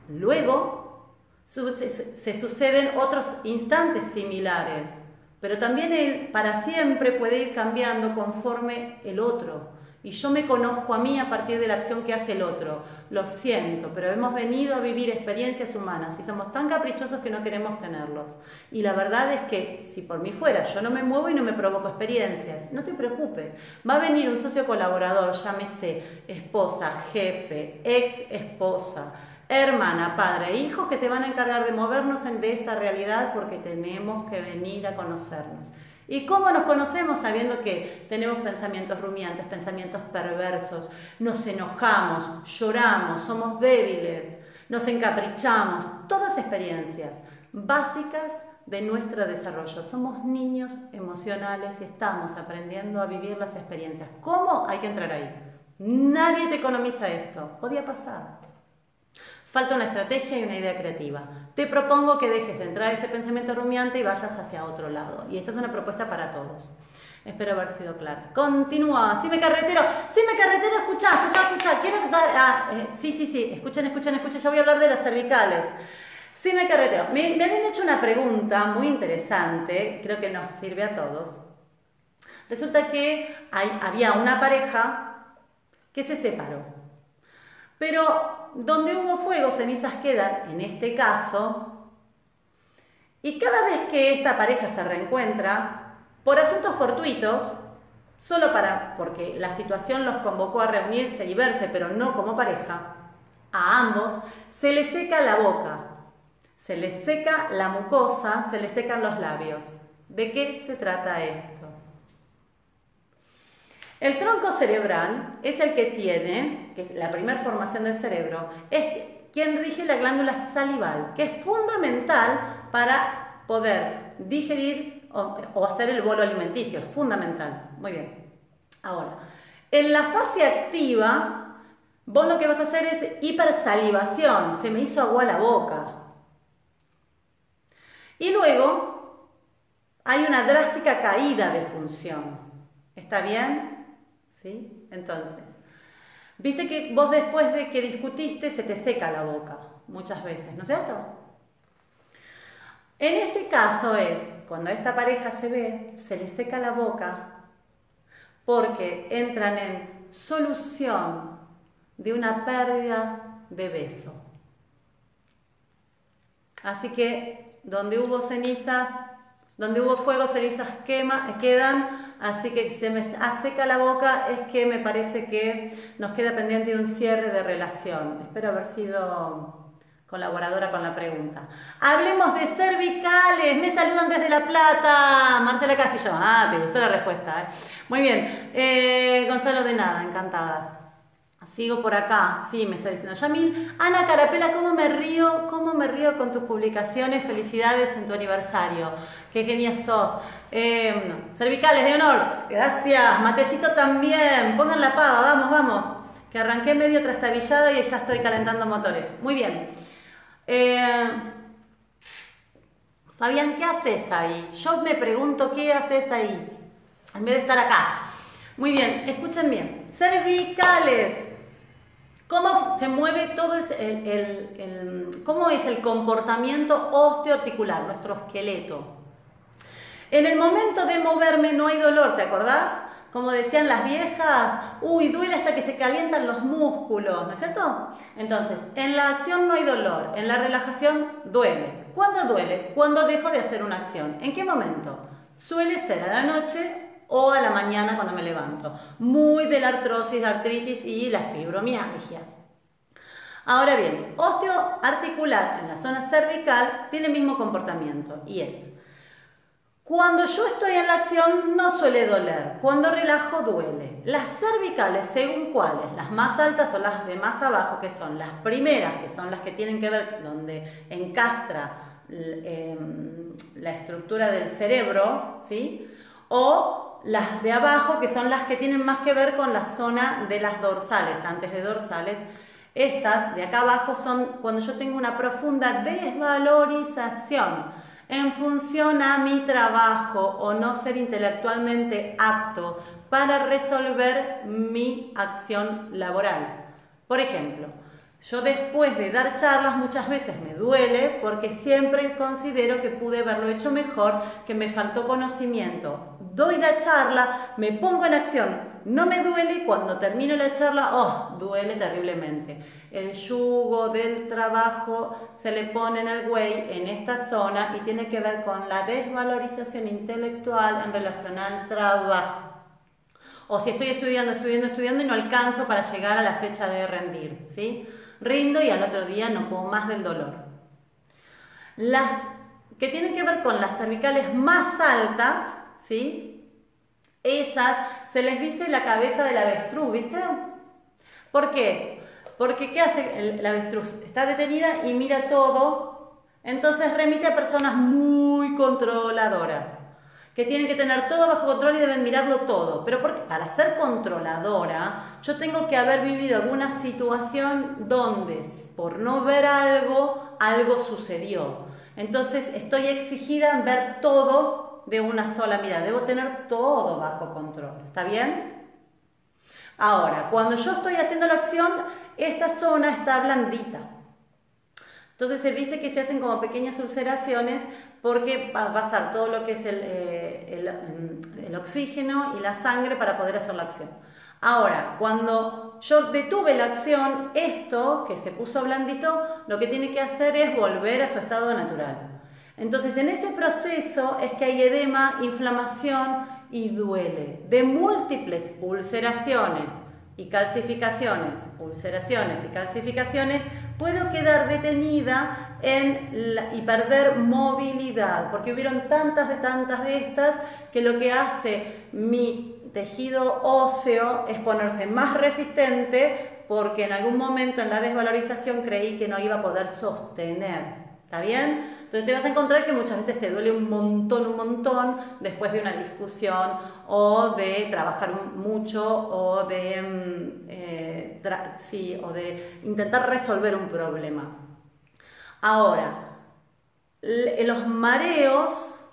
Luego se suceden otros instantes similares, pero también el para siempre puede ir cambiando conforme el otro. Y yo me conozco a mí a partir de la acción que hace el otro. Lo siento, pero hemos venido a vivir experiencias humanas y somos tan caprichosos que no queremos tenerlos. Y la verdad es que si por mí fuera, yo no me muevo y no me provoco experiencias. No te preocupes. Va a venir un socio colaborador, llámese esposa, jefe, ex esposa, hermana, padre, hijos que se van a encargar de movernos de esta realidad porque tenemos que venir a conocernos. ¿Y cómo nos conocemos sabiendo que tenemos pensamientos rumiantes, pensamientos perversos? Nos enojamos, lloramos, somos débiles, nos encaprichamos, todas experiencias básicas de nuestro desarrollo. Somos niños emocionales y estamos aprendiendo a vivir las experiencias. ¿Cómo? Hay que entrar ahí. Nadie te economiza esto. Podía pasar. Falta una estrategia y una idea creativa. Te propongo que dejes de entrar ese pensamiento rumiante y vayas hacia otro lado. Y esta es una propuesta para todos. Espero haber sido clara. Continúa. Si me carretero, si me carretero, escucha, escucha, escucha. Quiero ah, eh, sí, sí, sí. Escuchen, escuchen, escuchen. Ya voy a hablar de las cervicales. Sí me carretero. Me, me habían hecho una pregunta muy interesante. Creo que nos sirve a todos. Resulta que había una pareja que se separó. Pero donde hubo fuego, cenizas quedan, en este caso, y cada vez que esta pareja se reencuentra, por asuntos fortuitos, solo para, porque la situación los convocó a reunirse y verse, pero no como pareja, a ambos se les seca la boca, se les seca la mucosa, se les secan los labios. ¿De qué se trata esto? El tronco cerebral es el que tiene, que es la primera formación del cerebro, es quien rige la glándula salival, que es fundamental para poder digerir o, hacer el bolo alimenticio, es fundamental. Muy bien. Ahora, en la fase activa, vos lo que vas a hacer es hipersalivación, se me hizo agua la boca. Y luego hay una drástica caída de función. ¿Está bien? ¿Sí? Entonces, viste que vos después de que discutiste se te seca la boca muchas veces, ¿no es cierto? En este caso es, cuando esta pareja se ve, se le seca la boca porque entran en solución de una pérdida de beso. Así que donde hubo cenizas, donde hubo fuego, cenizas quema, quedan, así que se me seca la boca, es que me parece que nos queda pendiente un cierre de relación. Espero haber sido colaboradora con la pregunta. Hablemos de cervicales. Me saludan desde La Plata. Marcela Castillo. Ah, te gustó la respuesta. ¿eh? Muy bien. Eh, Gonzalo de nada, encantada. Sigo por acá, sí, me está diciendo Yamil. Ana Carapela, ¿cómo me río? ¿Cómo me río con tus publicaciones? Felicidades en tu aniversario. Qué genia sos. Eh, cervicales, Leonor, gracias. Matecito también. Pongan la pava, vamos, vamos. Que arranqué medio trastabillada y ya estoy calentando motores. Muy bien. Eh, Fabián, ¿qué haces ahí? Yo me pregunto, ¿qué haces ahí? En vez de estar acá. Muy bien, escuchen bien. Cervicales. ¿Cómo se mueve todo el, cómo es el comportamiento osteoarticular, nuestro esqueleto? En el momento de moverme no hay dolor, ¿te acordás? Como decían las viejas, uy, duele hasta que se calientan los músculos, ¿no es cierto? Entonces, en la acción no hay dolor, en la relajación duele. ¿Cuándo duele? Cuando dejo de hacer una acción. ¿En qué momento? Suele ser a la noche o a la mañana cuando me levanto. Muy de la artrosis, artritis y la fibromialgia. Ahora bien, osteoarticular en la zona cervical tiene el mismo comportamiento y es cuando yo estoy en la acción no suele doler, cuando relajo duele. Las cervicales, según cuáles, las más altas o las de más abajo, que son las primeras, que son las que tienen que ver donde encastra em, la estructura del cerebro, ¿sí? O las de abajo, que son las que tienen más que ver con la zona de las dorsales, antes de dorsales. Estas de acá abajo son cuando yo tengo una profunda desvalorización en función a mi trabajo o no ser intelectualmente apto para resolver mi acción laboral. Por ejemplo, yo después de dar charlas muchas veces me duele porque siempre considero que pude haberlo hecho mejor, que me faltó conocimiento. Doy la charla, me pongo en acción, no me duele cuando termino la charla, oh, duele terriblemente. El yugo del trabajo se le pone en el güey en esta zona y tiene que ver con la desvalorización intelectual en relación al trabajo. O si estoy estudiando, estudiando, estudiando y no alcanzo para llegar a la fecha de rendir, ¿sí? rindo y al otro día no puedo más del dolor. Las que tienen que ver con las cervicales más altas, ¿sí? Esas se les dice la cabeza del avestruz, ¿viste? ¿Por qué? Porque ¿qué hace el, avestruz? Está detenida y mira todo, entonces remite a personas muy controladoras que tienen que tener todo bajo control y deben mirarlo todo. Pero porque para ser controladora, yo tengo que haber vivido alguna situación donde por no ver algo, algo sucedió. Entonces estoy exigida en ver todo de una sola mirada. Debo tener todo bajo control. ¿Está bien? Ahora, cuando yo estoy haciendo la acción, esta zona está blandita. Entonces se dice que se hacen como pequeñas ulceraciones porque va a pasar todo lo que es eh, mm, el, oxígeno y la sangre para poder hacer la acción. Ahora, cuando yo detuve la acción, esto que se puso blandito, lo que tiene que hacer es volver a su estado natural. Entonces, en ese proceso es que hay edema, inflamación y duele de múltiples ulceraciones y calcificaciones, ulceraciones y calcificaciones, puedo quedar detenida en y perder movilidad, porque hubieron tantas de tantas de estas que lo que hace mi tejido óseo es ponerse más resistente porque en algún momento en la desvalorización creí que no iba a poder sostener. ¿Está bien? Entonces te vas a encontrar que muchas veces te duele un montón, un montón después de una discusión o de trabajar mucho o de, mm, eh, sí, o de intentar resolver un problema. Ahora, los mareos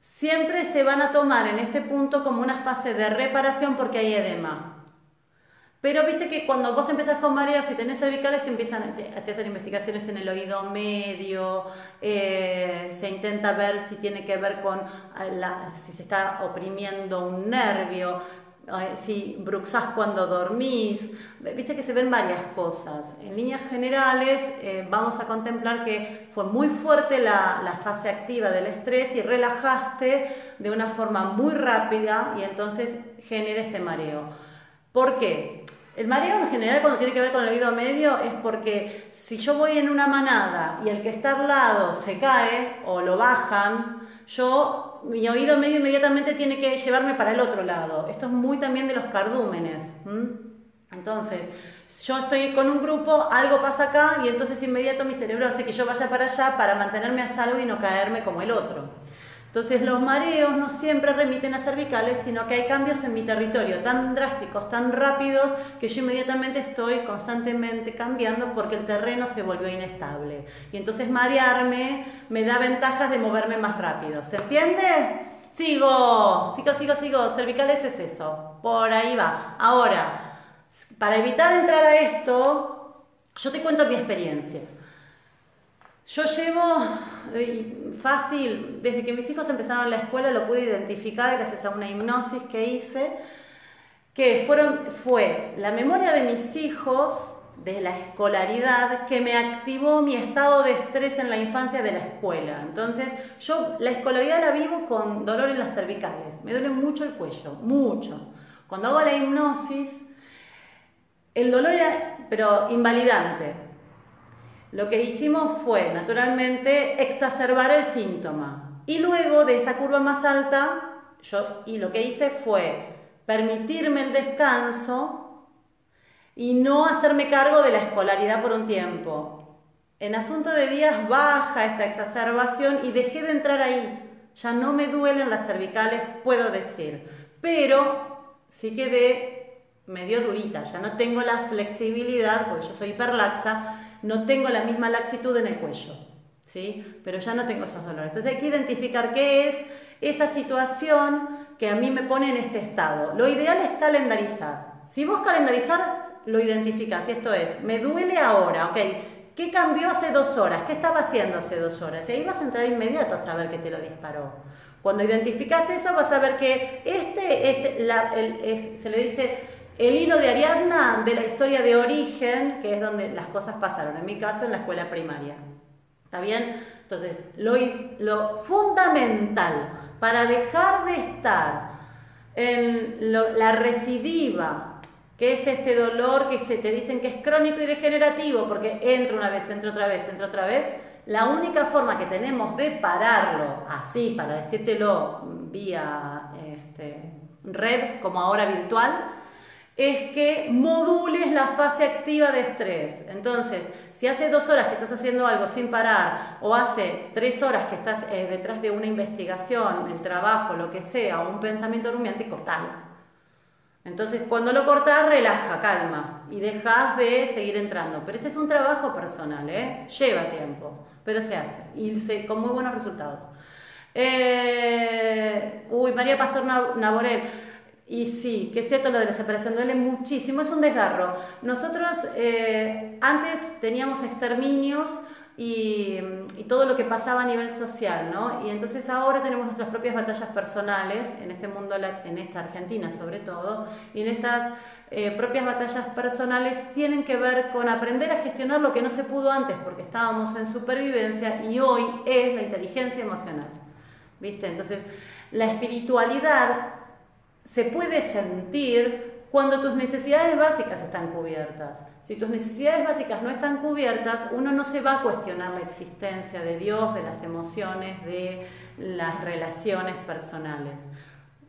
siempre se van a tomar en este punto como una fase de reparación porque hay edema. Pero viste que cuando vos empezás con mareos y tenés cervicales te empiezan a hacer investigaciones en el oído medio, eh, se intenta ver si tiene que ver con si se está oprimiendo un nervio. eh, si bruxás cuando dormís, viste que se ven varias cosas. En líneas generales eh, vamos a contemplar que fue muy fuerte la, fase activa del estrés y relajaste de una forma muy rápida y entonces genera este mareo. ¿Por qué? El mareo en general cuando tiene que ver con el oído medio es porque si yo voy en una manada y el que está al lado se cae o lo bajan, yo, mi oído medio inmediatamente tiene que llevarme para el otro lado. Esto es muy también de los cardúmenes. Entonces, yo estoy con un grupo, algo pasa acá y entonces inmediato mi cerebro hace que yo vaya para allá para mantenerme a salvo y no caerme como el otro. Entonces los mareos no siempre remiten a cervicales, sino que hay cambios en mi territorio tan drásticos, tan rápidos, que yo inmediatamente estoy constantemente cambiando porque el terreno se volvió inestable. Y entonces marearme me da ventajas de moverme más rápido. ¿Se entiende? Sigo, sigo, sigo, sigo. Cervicales es eso. Por ahí va. Ahora, para evitar entrar a esto, yo te cuento mi experiencia. Yo llevo eh, fácil, desde que mis hijos empezaron la escuela lo pude identificar gracias a una hipnosis que hice, que fueron, fue la memoria de mis hijos de la escolaridad que me activó mi estado de estrés en la infancia de la escuela. Entonces, yo la escolaridad la vivo con dolor en las cervicales. Me duele mucho el cuello, mucho. Cuando hago la hipnosis, el dolor era, pero invalidante. Lo que hicimos fue, naturalmente, exacerbar el síntoma. Y luego de esa curva más alta, yo, y lo que hice fue permitirme el descanso y no hacerme cargo de la escolaridad por un tiempo. En asunto de días baja esta exacerbación y dejé de entrar ahí. Ya no me duelen las cervicales, puedo decir. Pero sí quedé medio durita, ya no tengo la flexibilidad, porque yo soy hiperlaxa, no tengo la misma laxitud en el cuello, ¿sí? Pero ya no tengo esos dolores. Entonces hay que identificar qué es esa situación que a mí me pone en este estado. Lo ideal es calendarizar. Si vos calendarizar, lo identificás. Y esto es, me duele ahora, ¿ok? ¿Qué cambió hace dos horas? ¿Qué estaba haciendo hace dos horas? Y ahí vas a entrar inmediato a saber que te lo disparó. Cuando identificas eso, vas a ver que este es, la, es se le dice el hilo de Ariadna de la historia de origen, que es donde las cosas pasaron, en mi caso en la escuela primaria. ¿Está bien? Entonces, lo, fundamental para dejar de estar en la recidiva, que es este dolor que se te dicen que es crónico y degenerativo, porque entra una vez, entra otra vez, entra otra vez, la única forma que tenemos de pararlo, así, para decírtelo vía este, red, como ahora virtual, es que modules la fase activa de estrés. Entonces, si hace dos horas que estás haciendo algo sin parar o hace tres horas que estás eh, detrás de una investigación, el trabajo, lo que sea, un pensamiento rumiante, cortalo. Entonces, cuando lo cortas, relaja, calma y dejas de seguir entrando. Pero este es un trabajo personal, ¿eh? lleva tiempo, pero se hace y con muy buenos resultados. Eh, uy, María Pastor Naborel. Y sí, que es cierto lo de la separación, duele muchísimo, es un desgarro. Nosotros eh, antes teníamos exterminios y, todo lo que pasaba a nivel social, ¿no? Y entonces ahora tenemos nuestras propias batallas personales, en este mundo, en esta Argentina sobre todo, y en estas eh, propias batallas personales tienen que ver con aprender a gestionar lo que no se pudo antes porque estábamos en supervivencia y hoy es la inteligencia emocional, ¿viste? Entonces, la espiritualidad se puede sentir cuando tus necesidades básicas están cubiertas. Si tus necesidades básicas no están cubiertas, uno no se va a cuestionar la existencia de Dios, de las emociones, de las relaciones personales.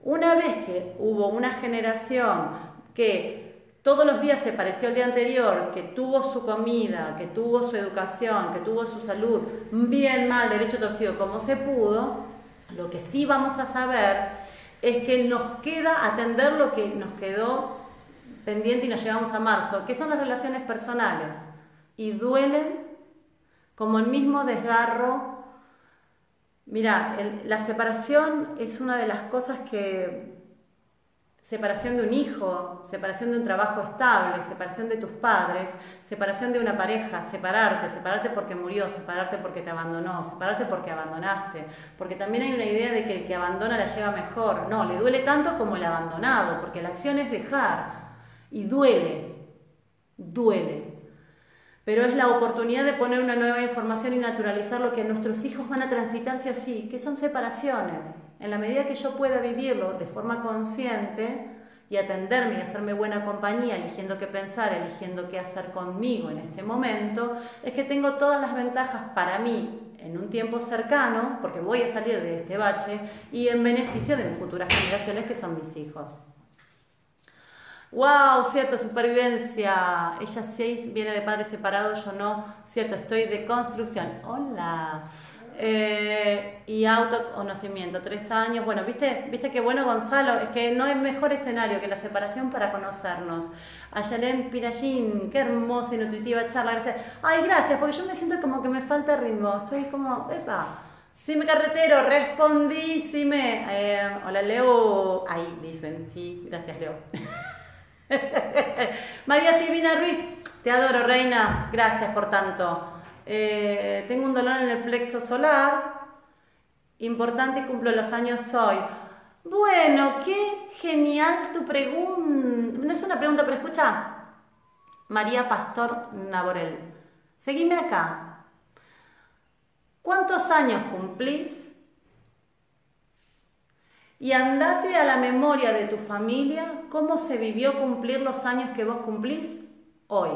Una vez que hubo una generación que todos los días se pareció al día anterior, que tuvo su comida, que tuvo su educación, que tuvo su salud, bien, mal, derecho torcido, como se pudo, lo que sí vamos a saber es que nos queda atender lo que nos quedó pendiente y nos llevamos a marzo, que son las relaciones personales. Y duelen como el mismo desgarro. Mira, la separación es una de las cosas que separación de un hijo, separación de un trabajo estable, separación de tus padres, separación de una pareja, separarte, separarte porque murió, separarte porque te abandonó, separarte porque abandonaste, porque también hay una idea de que el que abandona la lleva mejor, no, le duele tanto como el abandonado, porque la acción es dejar y duele, duele. Pero es la oportunidad de poner una nueva información y naturalizar lo que nuestros hijos van a transitar sí o sí, que son separaciones. En la medida que yo pueda vivirlo de forma consciente y atenderme y hacerme buena compañía, eligiendo qué pensar, eligiendo qué hacer conmigo en este momento, es que tengo todas las ventajas para mí en un tiempo cercano, porque voy a salir de este bache, y en beneficio de mis futuras generaciones que son mis hijos. Wow, cierto, supervivencia. Ella seis viene de padres separados, yo no. Cierto, estoy de construcción. Hola. Eh, y autoconocimiento, tres años. Bueno, ¿viste, viste qué bueno Gonzalo, es que no hay mejor escenario que la separación para conocernos. Ayalén Pirallín, qué hermosa y nutritiva charla. Gracias. Ay, gracias, porque yo me siento como que me falta ritmo. Estoy como, epa. Sí, me carretero, respondí, sí me. Eh, hola Leo. Ahí dicen, sí, gracias Leo. *laughs* *laughs* María Silvina Ruiz, te adoro, reina. Gracias por tanto. Eh, tengo un dolor en el plexo solar. Importante, cumplo los años hoy. Bueno, qué genial tu pregunta. No es una pregunta, pero escucha. María Pastor Naborel. Seguime acá. ¿Cuántos años cumplís? Y andate a la memoria de tu familia cómo se vivió cumplir los años que vos cumplís hoy.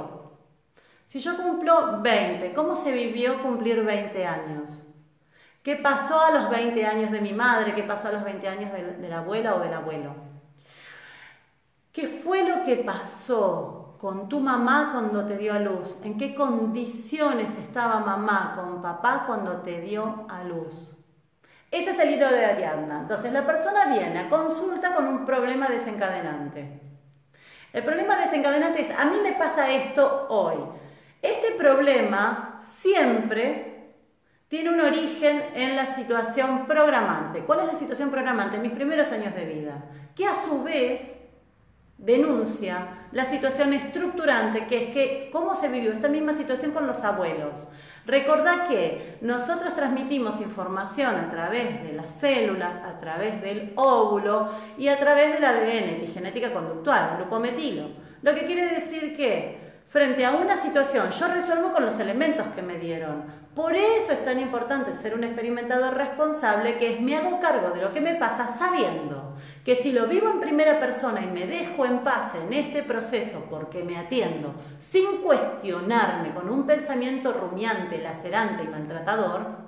Si yo cumplo 20, ¿cómo se vivió cumplir 20 años? ¿Qué pasó a los 20 años de mi madre? ¿Qué pasó a los 20 años de, la abuela o del abuelo? ¿Qué fue lo que pasó con tu mamá cuando te dio a luz? ¿En qué condiciones estaba mamá con papá cuando te dio a luz? Ese es el hilo de Ariadna. Entonces la persona viene a consulta con un problema desencadenante. El problema desencadenante es, a mí me pasa esto hoy. Este problema siempre tiene un origen en la situación programante. ¿Cuál es la situación programante? Mis primeros años de vida, que a su vez denuncia la situación estructurante, que es que cómo se vivió esta misma situación con los abuelos. Recordá que nosotros transmitimos información a través de las células, a través del óvulo y a través del ADN, epigenética conductual, el grupo metilo. Lo que quiere decir que frente a una situación yo resuelvo con los elementos que me dieron. Por eso es tan importante ser un experimentador responsable que es me hago cargo de lo que me pasa sabiendo que si lo vivo en primera persona y me dejo en paz en este proceso porque me atiendo sin cuestionarme con un pensamiento rumiante, lacerante y maltratador,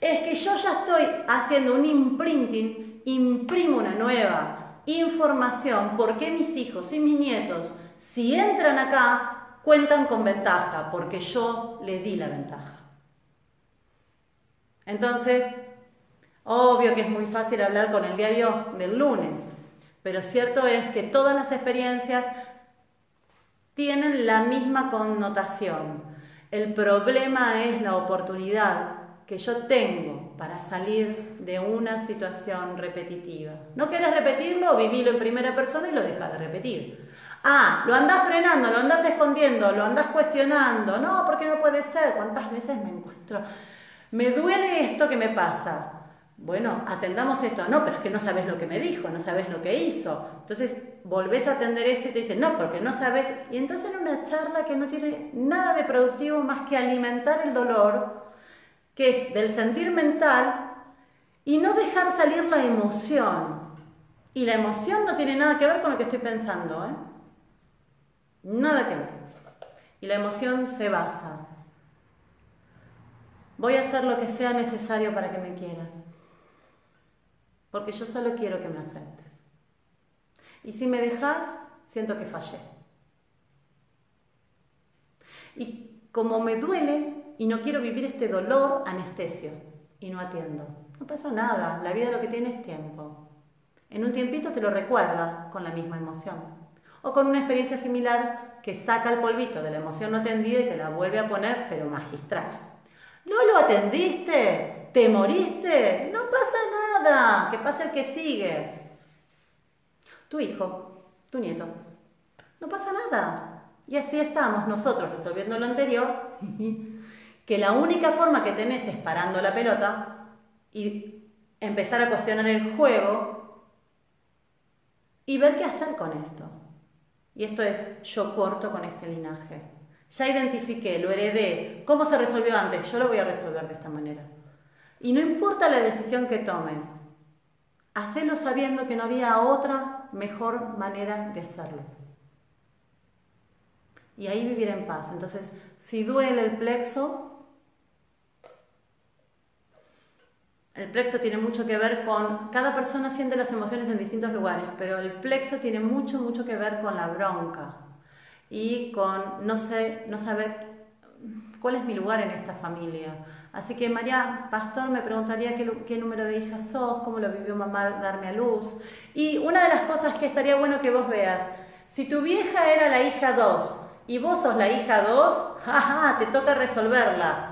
es que yo ya estoy haciendo un imprinting, imprimo una nueva información porque mis hijos y mis nietos, si entran acá, cuentan con ventaja porque yo le di la ventaja. Entonces, Obvio que es muy fácil hablar con el diario del lunes, pero cierto es que todas las experiencias tienen la misma connotación. El problema es la oportunidad que yo tengo para salir de una situación repetitiva. ¿No quieres repetirlo? Vivilo en primera persona y lo dejas de repetir. Ah, lo andás frenando, lo andás escondiendo, lo andás cuestionando. No, porque no puede ser. ¿Cuántas veces me encuentro? Me duele esto que me pasa bueno, atendamos esto. No, pero es que no sabes lo que me dijo, no sabes lo que hizo. Entonces volvés a atender esto y te dicen, no, porque no sabes. Y entras en una charla que no tiene nada de productivo más que alimentar el dolor, que es del sentir mental, y no dejar salir la emoción. Y la emoción no tiene nada que ver con lo que estoy pensando, ¿eh? Nada que ver. Y la emoción se basa. Voy a hacer lo que sea necesario para que me quieras porque yo solo quiero que me aceptes. Y si me dejas, siento que fallé. Y como me duele y no quiero vivir este dolor, anestesio y no atiendo. No pasa nada, la vida lo que tiene es tiempo. En un tiempito te lo recuerda con la misma emoción. O con una experiencia similar que saca el polvito de la emoción no atendida y te la vuelve a poner, pero magistral. ¿No lo atendiste? ¿Te moriste? No pasa nada, que pasa el que sigue. tu hijo, tu nieto. No pasa nada. Y así estamos nosotros resolviendo lo anterior, *laughs* que la única forma que tenés es parando la pelota y empezar a cuestionar el juego y ver qué hacer con esto. Y esto es, yo corto con este linaje. Ya identifiqué, lo heredé. ¿Cómo se resolvió antes? Yo lo voy a resolver de esta manera. Y no importa la decisión que tomes, hacelo sabiendo que no había otra mejor manera de hacerlo. Y ahí vivir en paz. Entonces, si duele el plexo, El plexo tiene mucho que ver con, cada persona siente las emociones en distintos lugares, pero el plexo tiene mucho, mucho que ver con la bronca y con no, sé, no saber cuál es mi lugar en esta familia. Así que María Pastor me preguntaría qué, número de hijas sos, cómo lo vivió mamá darme a luz. Y una de las cosas que estaría bueno que vos veas, si tu vieja era la hija 2 y vos sos la hija 2, *laughs* jaja, te toca resolverla.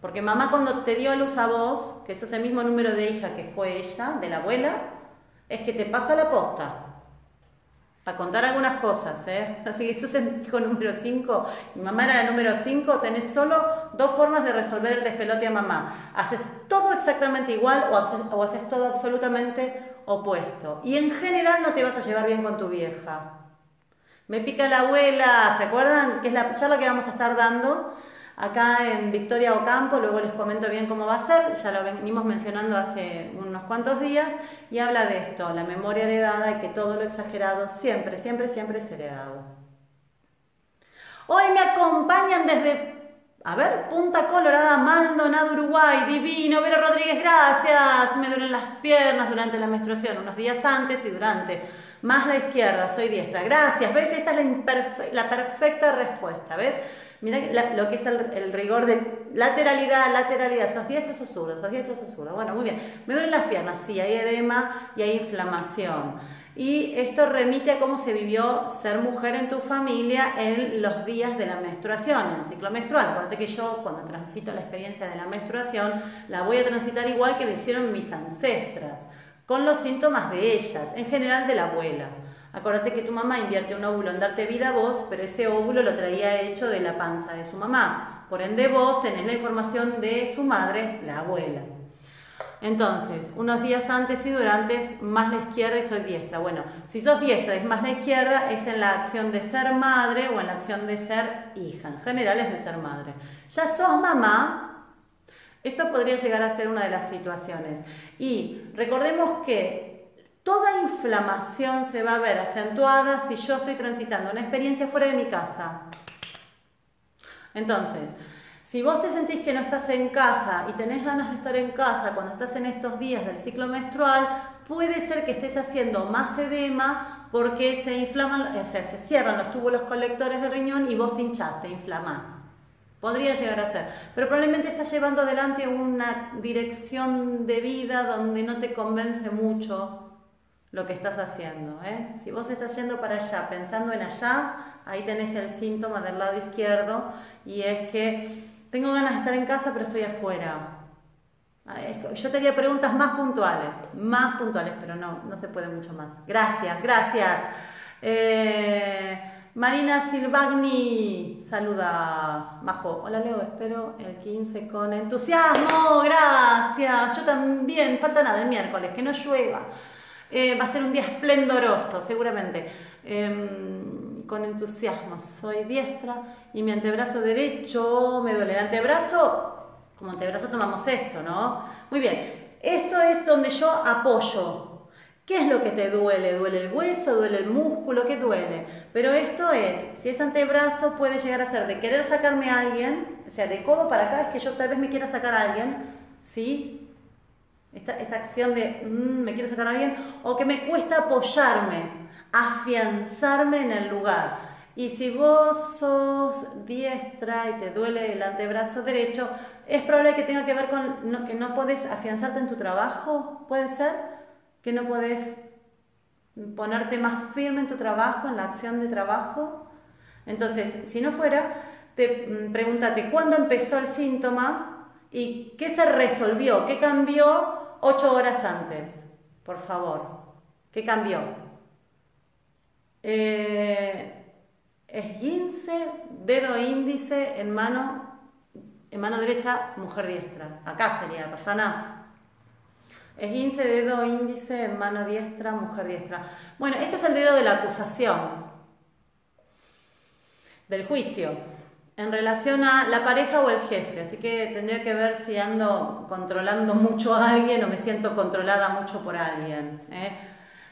Porque mamá cuando te dio a luz a vos, que sos el mismo número de hija que fue ella, de la abuela, es que te pasa la posta. Para contar algunas cosas, ¿eh? Así que sos el hijo número 5 y mamá era la número 5, tenés solo dos formas de resolver el despelote a mamá. Haces todo exactamente igual o haces, o haces todo absolutamente opuesto. Y en general no te vas a llevar bien con tu vieja. Me pica la abuela, ¿se acuerdan? Que es la charla que vamos a estar dando acá en Victoria Ocampo, luego les comento bien cómo va a ser, ya lo venimos mencionando hace unos cuantos días, y habla de esto, la memoria heredada y que todo lo exagerado siempre, siempre, siempre es heredado. Hoy me acompañan desde, a ver, Punta Colorada, Maldonado, Uruguay, divino, Vero Rodríguez, gracias, me duelen las piernas durante la menstruación, unos días antes y durante más la izquierda, soy diestra. Gracias, ¿ves? Esta es la, la perfecta respuesta, ¿ves? Mira lo que es el, rigor de lateralidad, lateralidad. ¿Sos diestro sos zurdo? ¿Sos diestro sos zurdo? Bueno, muy bien. Me duelen las piernas, sí, hay edema y hay inflamación. Y esto remite a cómo se vivió ser mujer en tu familia en los días de la menstruación, en el ciclo menstrual. Acuérdate que yo, cuando transito la experiencia de la menstruación, la voy a transitar igual que lo hicieron mis ancestras, con los síntomas de ellas, en general de la abuela. Acuérdate que tu mamá invierte un óvulo en darte vida a vos, pero ese óvulo lo traía hecho de la panza de su mamá. Por ende, vos tenés la información de su madre, la abuela. Entonces, unos días antes y durante, más la izquierda y soy diestra. Bueno, si sos diestra es más la izquierda, es en la acción de ser madre o en la acción de ser hija. En general es de ser madre. Ya sos mamá, esto podría llegar a ser una de las situaciones. Y recordemos que Toda inflamación se va a ver acentuada si yo estoy transitando una experiencia fuera de mi casa. Entonces, si vos te sentís que no estás en casa y tenés ganas de estar en casa cuando estás en estos días del ciclo menstrual, puede ser que estés haciendo más edema porque se inflaman, o sea, se cierran los túbulos colectores de riñón y vos te hinchás, te inflamás. Podría llegar a ser, pero probablemente estás llevando adelante una dirección de vida donde no te convence mucho lo que estás haciendo. ¿eh? Si vos estás yendo para allá, pensando en allá, ahí tenés el síntoma del lado izquierdo y es que tengo ganas de estar en casa pero estoy afuera. Yo tenía preguntas más puntuales, más puntuales, pero no, no se puede mucho más. Gracias, gracias. Eh, Marina Silvagni, saluda, Majo. Hola Leo, espero el 15 con entusiasmo, gracias. Yo también, falta nada el miércoles, que no llueva. Eh, va a ser un día esplendoroso, seguramente. Em, con entusiasmo. Soy diestra y mi antebrazo derecho me duele. El antebrazo, como antebrazo tomamos esto, ¿no? Muy bien. Esto es donde yo apoyo. ¿Qué es lo que te duele? ¿Duele el hueso? ¿Duele el músculo? ¿Qué duele? Pero esto es, si es antebrazo, puede llegar a ser de querer sacarme a alguien, o sea, de codo para acá es que yo tal vez me quiera sacar a alguien, ¿sí? Esta, acción de mm, me quiero sacar a alguien, o que me cuesta apoyarme, afianzarme en el lugar. Y si vos sos diestra y te duele el antebrazo derecho, es probable que tenga que ver con que no podés afianzarte en tu trabajo, puede ser, que no podés ponerte más firme en tu trabajo, en la acción de trabajo. Entonces, si no fuera, te mm, pregúntate cuándo empezó el síntoma y qué se resolvió, qué cambió ocho horas antes, por favor. ¿Qué cambió? Eh, esguince, dedo índice en mano, en mano derecha, mujer diestra. Acá sería, Rosana. Esguince, dedo índice en mano diestra, mujer diestra. Bueno, este es el dedo de la acusación, del juicio en relación a la pareja o el jefe, así que tendría que ver si ando controlando mucho a alguien o me siento controlada mucho por alguien. ¿eh?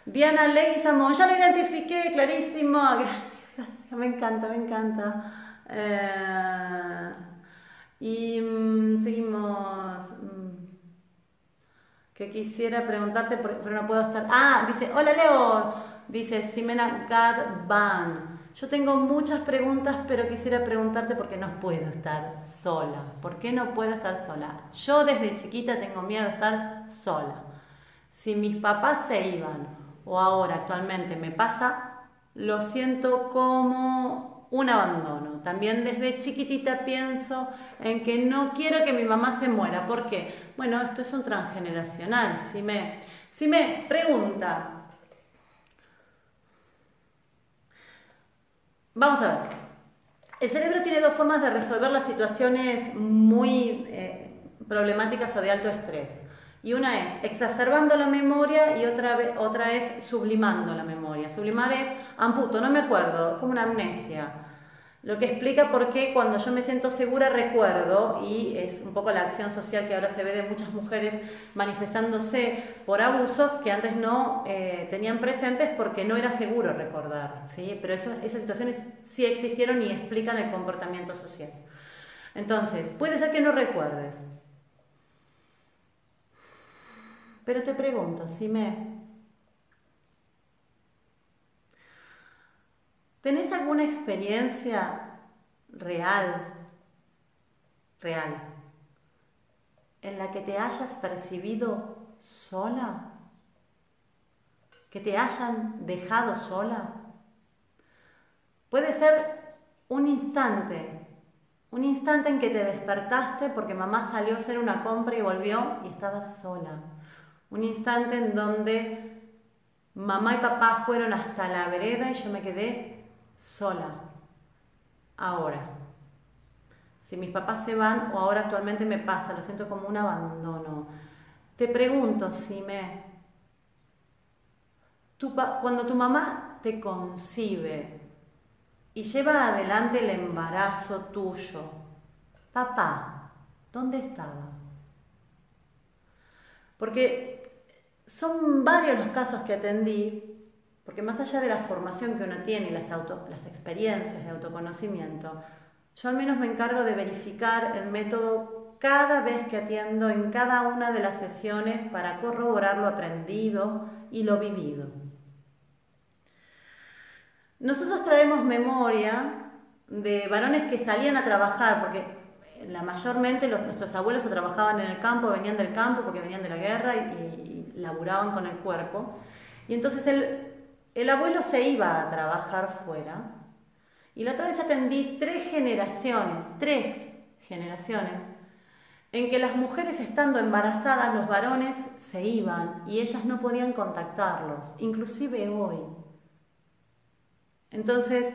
Diana Leguizamón, ya lo identifiqué, clarísimo, *laughs* gracias, gracias, me encanta, me encanta. Eh, y mm, seguimos. Mm, que quisiera preguntarte, pero no puedo estar. Ah, dice, hola Leo, dice Simena Gadban. Yo tengo muchas preguntas, pero quisiera preguntarte por qué no puedo estar sola. ¿Por qué no puedo estar sola? Yo desde chiquita tengo miedo de estar sola. Si mis papás se iban o ahora actualmente me pasa, lo siento como un abandono. También desde chiquitita pienso en que no quiero que mi mamá se muera. ¿Por qué? Bueno, esto es un transgeneracional. Si me, si me pregunta, Vamos a ver. El cerebro tiene dos formas de resolver las situaciones muy eh, problemáticas o de alto estrés. Y una es exacerbando la memoria y otra, otra es sublimando la memoria. Sublimar es amputo, no me acuerdo, como una amnesia. Lo que explica por qué cuando yo me siento segura recuerdo, y es un poco la acción social que ahora se ve de muchas mujeres manifestándose por abusos que antes no eh, tenían presentes porque no era seguro recordar. ¿sí? Pero esas situaciones sí existieron y explican el comportamiento social. Entonces, puede ser que no recuerdes. Pero te pregunto, si me ¿Tenés alguna experiencia real, real, en la que te hayas percibido sola? ¿Que te hayan dejado sola? Puede ser un instante, un instante en que te despertaste porque mamá salió a hacer una compra y volvió y estabas sola. Un instante en donde mamá y papá fueron hasta la vereda y yo me quedé sola, ahora. Si mis papás se van o ahora actualmente me pasa, lo siento como un abandono. Te pregunto si me... cuando tu mamá te concibe y lleva adelante el embarazo tuyo, papá, ¿dónde estaba? Porque son varios los casos que atendí porque más allá de la formación que uno tiene y las, las experiencias de autoconocimiento, yo al menos me encargo de verificar el método cada vez que atiendo en cada una de las sesiones para corroborar lo aprendido y lo vivido. Nosotros traemos memoria de varones que salían a trabajar, porque la mayormente nuestros abuelos o trabajaban en el campo, venían del campo porque venían de la guerra y, y laburaban con el cuerpo. Y entonces él el abuelo se iba a trabajar fuera y la otra vez atendí tres generaciones, tres generaciones, en que las mujeres estando embarazadas, los varones se iban y ellas no podían contactarlos, inclusive hoy. Entonces,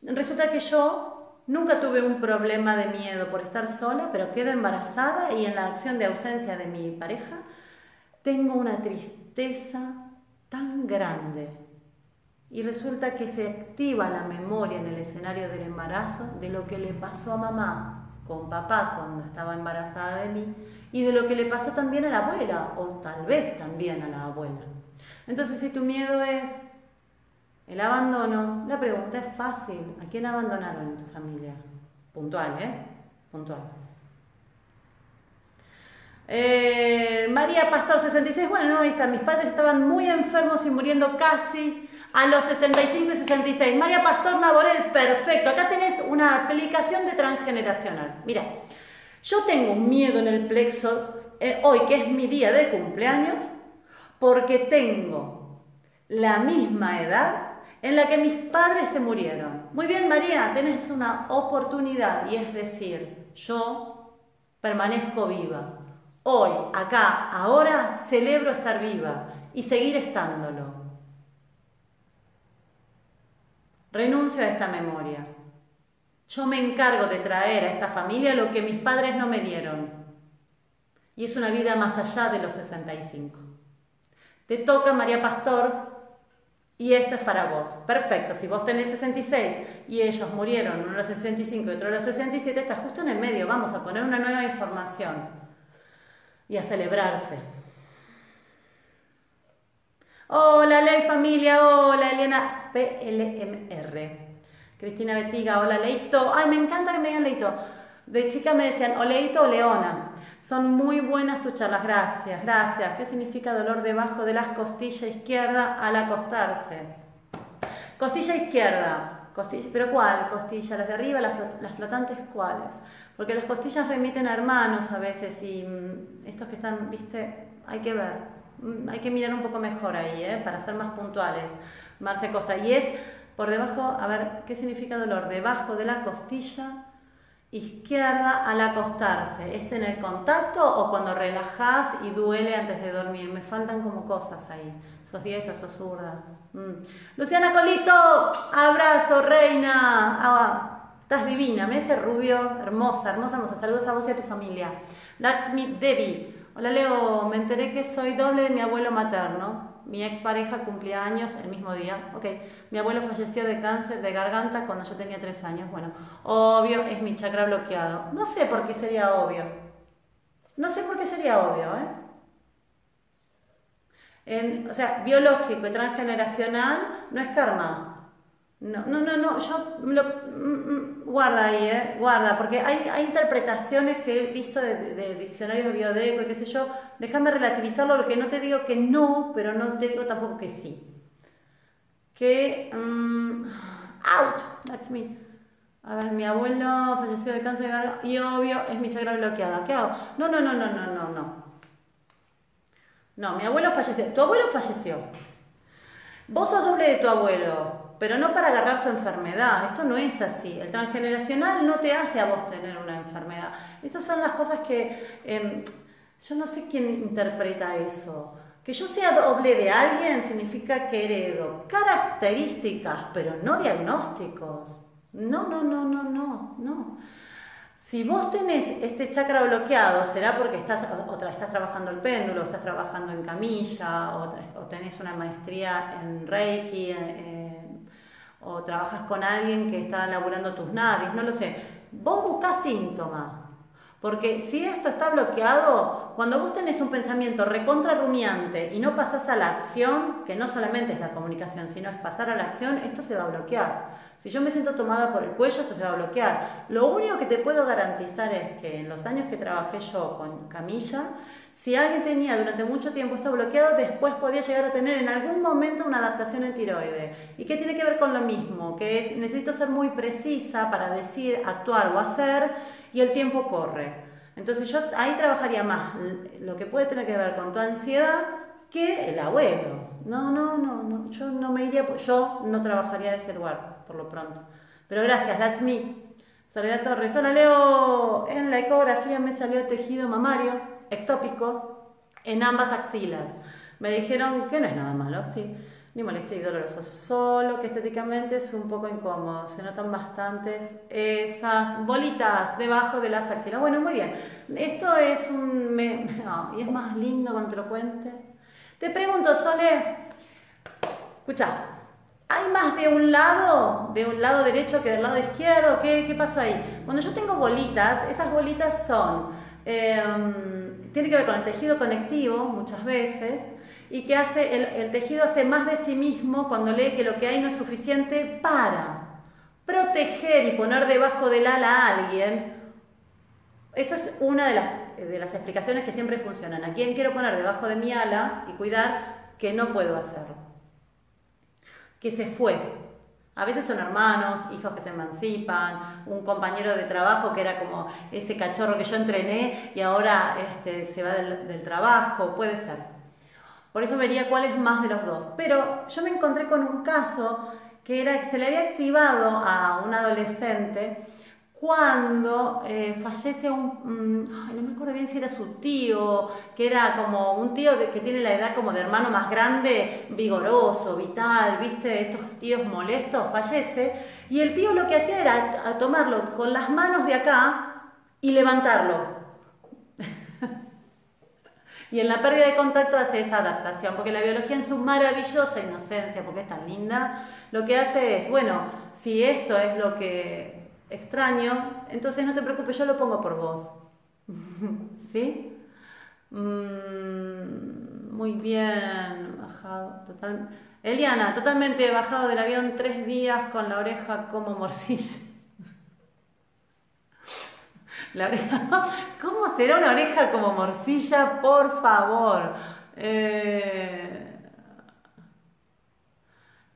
resulta que yo nunca tuve un problema de miedo por estar sola, pero quedo embarazada y en la acción de ausencia de mi pareja tengo una tristeza tan grande y resulta que se activa la memoria en el escenario del embarazo de lo que le pasó a mamá con papá cuando estaba embarazada de mí y de lo que le pasó también a la abuela o tal vez también a la abuela. Entonces, si tu miedo es el abandono, la pregunta es fácil. ¿A quién abandonaron en tu familia? Puntual, ¿eh? Puntual. Eh, María Pastor 66, bueno, no, ahí está, mis padres estaban muy enfermos y muriendo casi a los 65 y 66. María Pastor Naborel, perfecto. Acá tenés una aplicación de transgeneracional. Mira, yo tengo miedo en el plexo eh, hoy, que es mi día de cumpleaños, porque tengo la misma edad en la que mis padres se murieron. Muy bien, María, tenés una oportunidad y es decir, yo permanezco viva. Hoy, acá, ahora, celebro estar viva y seguir estándolo. Renuncio a esta memoria. Yo me encargo de traer a esta familia lo que mis padres no me dieron. Y es una vida más allá de los 65. Te toca María Pastor y esto es para vos. Perfecto, si vos tenés 66 y ellos murieron, uno a los 65 y otro a los 67, estás justo en el medio. Vamos a poner una nueva información y a celebrarse. Hola, Ley Familia, hola, Eliana PLMR. Cristina Betiga, hola, Leito. Ay, me encanta que me digan Leito. De chica me decían o Leito o Leona. Son muy buenas tus charlas, gracias, gracias. ¿Qué significa dolor debajo de las costillas izquierda al acostarse? Costilla izquierda, pero ¿cuál costilla? ¿Las de arriba, las, flotantes cuáles? Porque las costillas remiten a hermanos a veces y mm, estos que están, viste, hay que ver, hay que mirar un poco mejor ahí, ¿eh? para ser más puntuales. Marce Costa, y es por debajo, a ver, ¿qué significa dolor? Debajo de la costilla izquierda al acostarse. ¿Es en el contacto o cuando relajás y duele antes de dormir? Me faltan como cosas ahí. Sos diestra, sos zurda. Mm. Luciana Colito, abrazo, reina. Ah, estás divina, me ese rubio, hermosa, hermosa, hermosa. Saludos a vos y a tu familia. Laxmi Devi. Hola Leo, me enteré que soy doble de mi abuelo materno mi expareja cumplía años el mismo día. Ok, mi abuelo falleció de cáncer de garganta cuando yo tenía tres años. Bueno, obvio es mi chakra bloqueado. No sé por qué sería obvio. No sé por qué sería obvio, ¿eh? o sea, biológico y transgeneracional no es karma. No, no, no, yo mm, mm, guarda ahí, eh, guarda, porque hay, hay interpretaciones que he visto de, diccionarios de biodeco qué sé yo, déjame relativizarlo, lo que no te digo que no, pero no te digo tampoco que sí. Que, um, that's me. A ver, mi abuelo falleció de cáncer de garganta y obvio es mi chakra bloqueada. ¿Qué hago? No, no, no, no, no, no, no. No, mi abuelo falleció. Tu abuelo falleció. Vos sos doble de tu abuelo pero no para agarrar su enfermedad. Esto no es así. El transgeneracional no te hace a vos tener una enfermedad. Estas son las cosas que em, yo no sé quién interpreta eso. Que yo sea doble de alguien significa que heredo características, pero no diagnósticos. No, no, no, no, no, no. Si vos tenés este chakra bloqueado, será porque estás, o, estás trabajando el péndulo, estás trabajando en camilla, o, tenés una maestría en Reiki, en, o trabajas con alguien que está elaborando tus nadis, no lo sé. Vos buscás síntomas. Porque si esto está bloqueado, cuando vos tenés un pensamiento recontra rumiante y no pasás a la acción, que no solamente es la comunicación, sino es pasar a la acción, esto se va a bloquear. Si yo me siento tomada por el cuello, esto se va a bloquear. Lo único que te puedo garantizar es que en los años que trabajé yo con Camilla, si alguien tenía durante mucho tiempo esto bloqueado, después podía llegar a tener en algún momento una adaptación en tiroide. ¿Y qué tiene que ver con lo mismo? Que es, necesito ser muy precisa para decir, actuar o hacer y el tiempo corre. Entonces yo ahí trabajaría más lo que puede tener que ver con tu ansiedad que el abuelo. No, no, no, no. yo no me iría, yo no trabajaría de ese lugar, por lo pronto. Pero gracias, Lachmi. Soledad Torres. Hola Leo, en la ecografía me salió tejido mamario ectópico en ambas axilas. Me dijeron que no es nada malo, sí, ni molesto y doloroso, solo que estéticamente es un poco incómodo. Se notan bastantes esas bolitas debajo de las axilas. Bueno, muy bien. Esto es un... *laughs* y es más lindo cuando te lo cuente. Te pregunto, Sole, escucha, ¿hay más de un lado, de un lado derecho que del lado izquierdo? ¿Qué, qué pasó ahí? Cuando yo tengo bolitas, esas bolitas son... Em, tiene que ver con el tejido conectivo muchas veces y que hace, el, tejido hace más de sí mismo cuando lee que lo que hay no es suficiente para proteger y poner debajo del ala a alguien. Eso es una de las, de las explicaciones que siempre funcionan. ¿A quién quiero poner debajo de mi ala y cuidar que no puedo hacerlo? Que se fue, a veces son hermanos, hijos que se emancipan, un compañero de trabajo que era como ese cachorro que yo entrené y ahora este, se va del, trabajo, puede ser. Por eso vería cuál es más de los dos. Pero yo me encontré con un caso que era que se le había activado a un adolescente cuando eh, fallece un, mm, no me acuerdo bien si era su tío, que era como un tío que tiene la edad como de hermano más grande, vigoroso, vital, viste, estos tíos molestos, fallece, y el tío lo que hacía era tomarlo con las manos de acá y levantarlo. *laughs* y en la pérdida de contacto hace esa adaptación, porque la biología en su maravillosa inocencia, porque es tan linda, lo que hace es, bueno, si esto es lo que extraño, entonces no te preocupes, yo lo pongo por vos. *laughs* ¿Sí? Mm, muy bien, bajado, total. Eliana, totalmente bajado del avión tres días con la oreja como morcilla. *laughs* La oreja, *laughs* ¿Cómo será una oreja como morcilla? Por favor. Eh...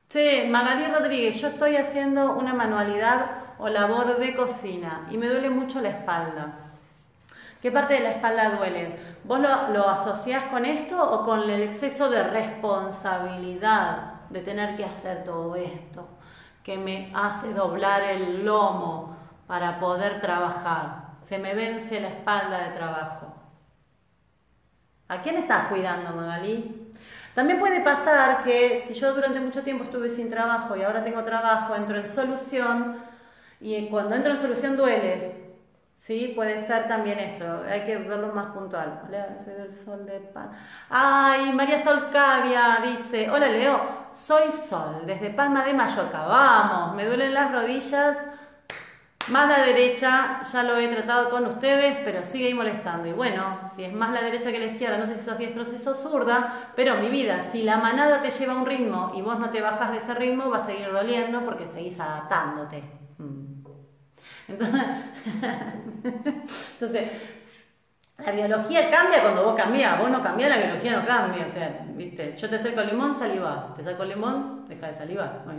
Che, Magalí Rodríguez, yo estoy haciendo una manualidad o labor de cocina y me duele mucho la espalda. ¿Qué parte de la espalda duele? ¿Vos lo, lo asociás con esto o con el exceso de responsabilidad de tener que hacer todo esto que me hace doblar el lomo para poder trabajar? Se me vence la espalda de trabajo. ¿A quién estás cuidando, Magalí? También puede pasar que si yo durante mucho tiempo estuve sin trabajo y ahora tengo trabajo, entro en solución, y cuando entra en solución duele, ¿sí? Puede ser también esto, hay que verlo más puntual. Hola, soy del Sol de Palma. Ay, María Sol Cavia dice, hola Leo, soy Sol, desde Palma de Mallorca, vamos, me duelen las rodillas, más la derecha, ya lo he tratado con ustedes, pero sigue ahí molestando. Y bueno, si es más la derecha que la izquierda, no sé si sos diestro o si sos zurda, pero mi vida, si la manada te lleva a un ritmo y vos no te bajas de ese ritmo, va a seguir doliendo porque seguís adaptándote. *laughs* Entonces, la biología cambia cuando vos cambias, vos no cambias, la biología no cambia. O sea, viste, yo te acerco el limón, saliva. Te saco el limón, deja de salivar. *laughs*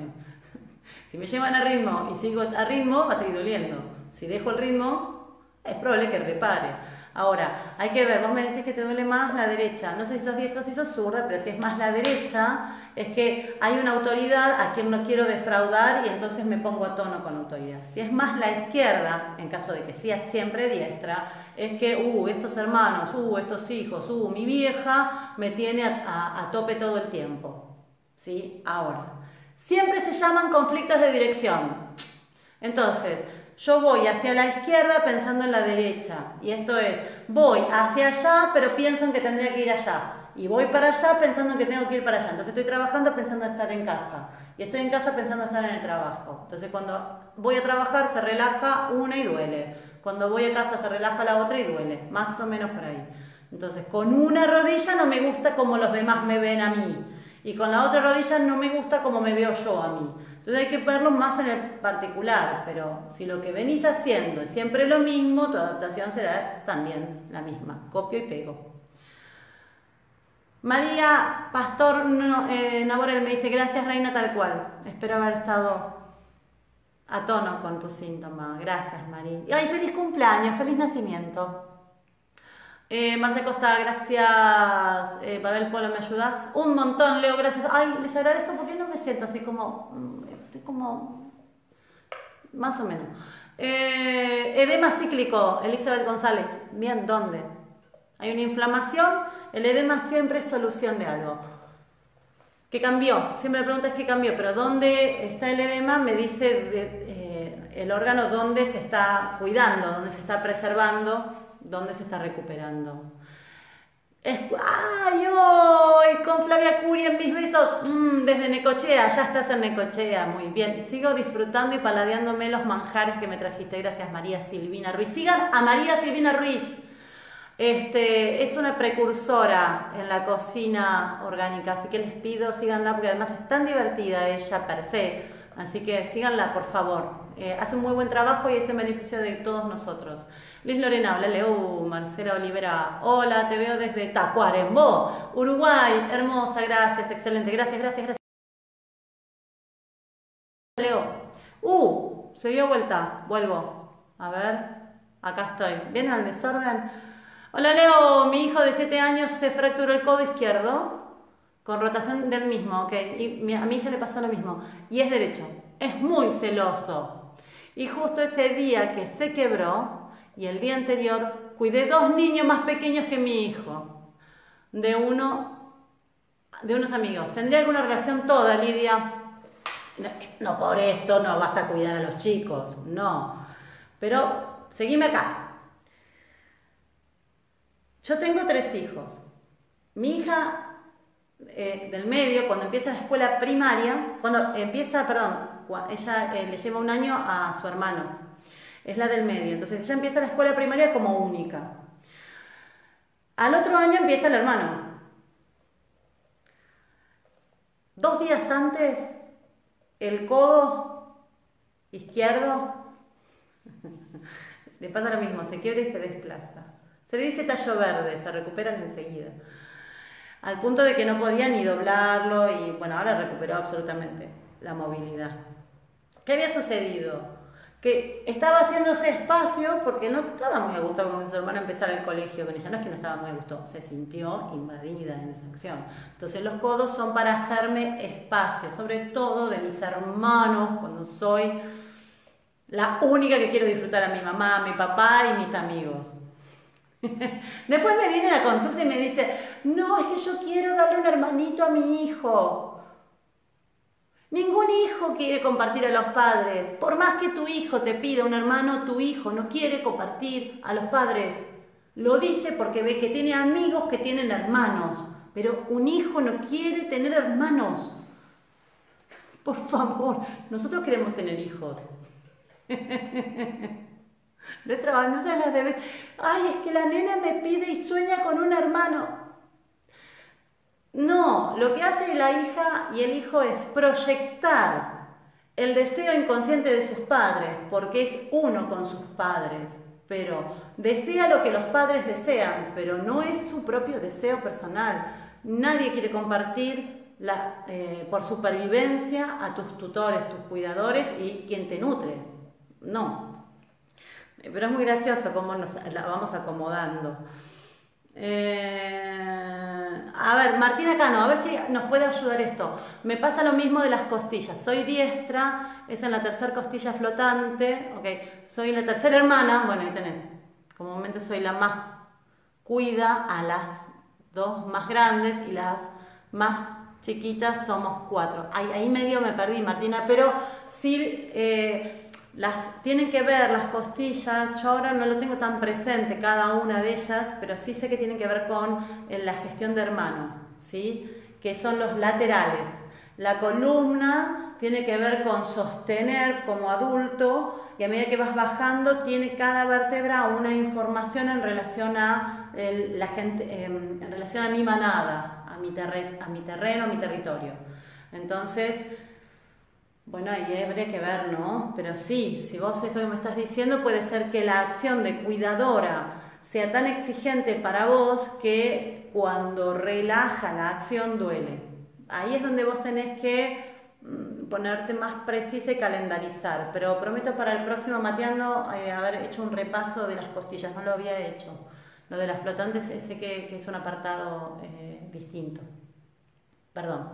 Si me llevan a ritmo y sigo a ritmo, va a seguir doliendo. Si dejo el ritmo, es probable que repare. Ahora, hay que ver, vos me decís que te duele más la derecha. No sé si sos diestro si sos zurda, pero si es más la derecha, es que hay una autoridad a quien no quiero defraudar y entonces me pongo a tono con autoridad. Si es más la izquierda, en caso de que sea siempre diestra, es que, uh, estos hermanos, uh, estos hijos, uh, mi vieja me tiene a, a tope todo el tiempo. ¿Sí? Ahora, siempre se llaman conflictos de dirección. Entonces, yo voy hacia la izquierda pensando en la derecha. Y esto es, voy hacia allá, pero pienso en que tendría que ir allá. Y voy para allá pensando en que tengo que ir para allá. Entonces estoy trabajando pensando en estar en casa. Y estoy en casa pensando en estar en el trabajo. Entonces cuando voy a trabajar se relaja una y duele. Cuando voy a casa se relaja la otra y duele. Más o menos por ahí. Entonces con una rodilla no me gusta como los demás me ven a mí. Y con la otra rodilla no me gusta como me veo yo a mí. Entonces hay que verlo más en el particular, pero si lo que venís haciendo es siempre lo mismo, tu adaptación será también la misma. Copio y pego. María Pastor eh, Naborel me dice, gracias Reina tal cual. Espero haber estado a tono con tu síntoma. Gracias María. Ay, feliz cumpleaños, feliz nacimiento. Eh, Costa, gracias. Eh, Pavel Polo, ¿me ayudas? Un montón, Leo, gracias. Ay, les agradezco porque no me siento así como. Estoy como. Más o menos. Eh, edema cíclico, Elizabeth González. Bien, ¿dónde? Hay una inflamación. El edema siempre es solución de algo. ¿Qué cambió? Siempre me preguntas qué cambió, pero ¿dónde está el edema? Me dice eh, el órgano dónde se está cuidando, dónde se está preservando dónde se está recuperando. ¡Ay, hoy! Con Flavia Curia en mis besos, mm, desde Necochea, ya estás en Necochea, muy bien. Sigo disfrutando y paladeándome los manjares que me trajiste, gracias María Silvina Ruiz. Sigan a María Silvina Ruiz, este, es una precursora en la cocina orgánica, así que les pido, síganla, porque además es tan divertida ella per se, así que síganla, por favor. Eh, hace un muy buen trabajo y es en beneficio de todos nosotros. Liz Lorena, hola Leo, Marcela Olivera, hola, te veo desde Tacuarembó, Uruguay, hermosa, gracias, excelente, gracias, gracias, gracias. Leo, uh, se dio vuelta, vuelvo, a ver, acá estoy, ¿vienen al desorden? Hola Leo, mi hijo de 7 años se fracturó el codo izquierdo con rotación del mismo, ok, y a mi hija le pasó lo mismo, y es derecho, es muy celoso, Y justo ese día que se quebró y el día anterior cuidé dos niños más pequeños que mi hijo, de uno de unos amigos. ¿Tendría alguna relación toda, Lidia? No, por esto no vas a cuidar a los chicos, no. Pero seguime acá. Yo tengo tres hijos. Mi hija eh, del medio, cuando empieza la escuela primaria, cuando empieza, perdón, ella eh, le lleva un año a su hermano, es la del medio, entonces ella empieza la escuela primaria como única. Al otro año empieza el hermano. Dos días antes, el codo izquierdo *laughs* le pasa lo mismo, se quiebra y se desplaza. Se le dice tallo verde, se recuperan enseguida al punto de que no podía ni doblarlo y bueno, ahora recuperó absolutamente la movilidad. ¿Qué había sucedido? Que estaba haciéndose espacio porque no estaba muy a gusto con su hermana empezar el colegio con ella. No es que no estaba muy a gusto, se sintió invadida en esa acción. Entonces los codos son para hacerme espacio, sobre todo de mis hermanos, cuando soy la única que quiero disfrutar a mi mamá, a mi papá y mis amigos. *laughs* Después me viene la consulta y me dice, no, es que yo quiero darle un hermanito a mi hijo. Ningún hijo quiere compartir a los padres. Por más que tu hijo te pida un hermano, tu hijo no quiere compartir a los padres. Lo dice porque ve que tiene amigos que tienen hermanos, pero un hijo no quiere tener hermanos. Por favor, nosotros queremos tener hijos. *laughs* Nuestra bandosa las debes. Ay, es que la nena me pide y sueña con un hermano. No, lo que hace la hija y el hijo es proyectar el deseo inconsciente de sus padres, porque es uno con sus padres, pero desea lo que los padres desean, pero no es su propio deseo personal. Nadie quiere compartir la, eh, por supervivencia a tus tutores, tus cuidadores y quien te nutre. No, pero es muy gracioso cómo nos la vamos acomodando. Eh, a ver, Martina Cano, a ver si nos puede ayudar esto. Me pasa lo mismo de las costillas. Soy diestra, es en la tercera costilla flotante. Ok, soy la tercera hermana. Bueno, ahí tenés. Comúnmente soy la más cuida a las dos más grandes y las más chiquitas somos cuatro. Ahí, ahí medio me perdí, Martina, pero sí. Eh, las, tienen que ver las costillas, yo ahora no lo tengo tan presente cada una de ellas, pero sí sé que tienen que ver con la gestión de hermano, ¿sí? que son los laterales. La columna tiene que ver con sostener como adulto y a medida que vas bajando tiene cada vértebra una información en relación a la gente, em, en relación a mi manada, a mi, a mi terreno, a mi territorio. Entonces, bueno, ahí habría que ver, ¿no? Pero sí, si vos esto que me estás diciendo, puede ser que la acción de cuidadora sea tan exigente para vos que cuando relaja la acción duele. Ahí es donde vos tenés que mm, ponerte más precisa y calendarizar. Pero prometo para el próximo mateando eh, haber hecho un repaso de las costillas, no lo había hecho. Lo de las flotantes, ese que, es un apartado eh, distinto. Perdón.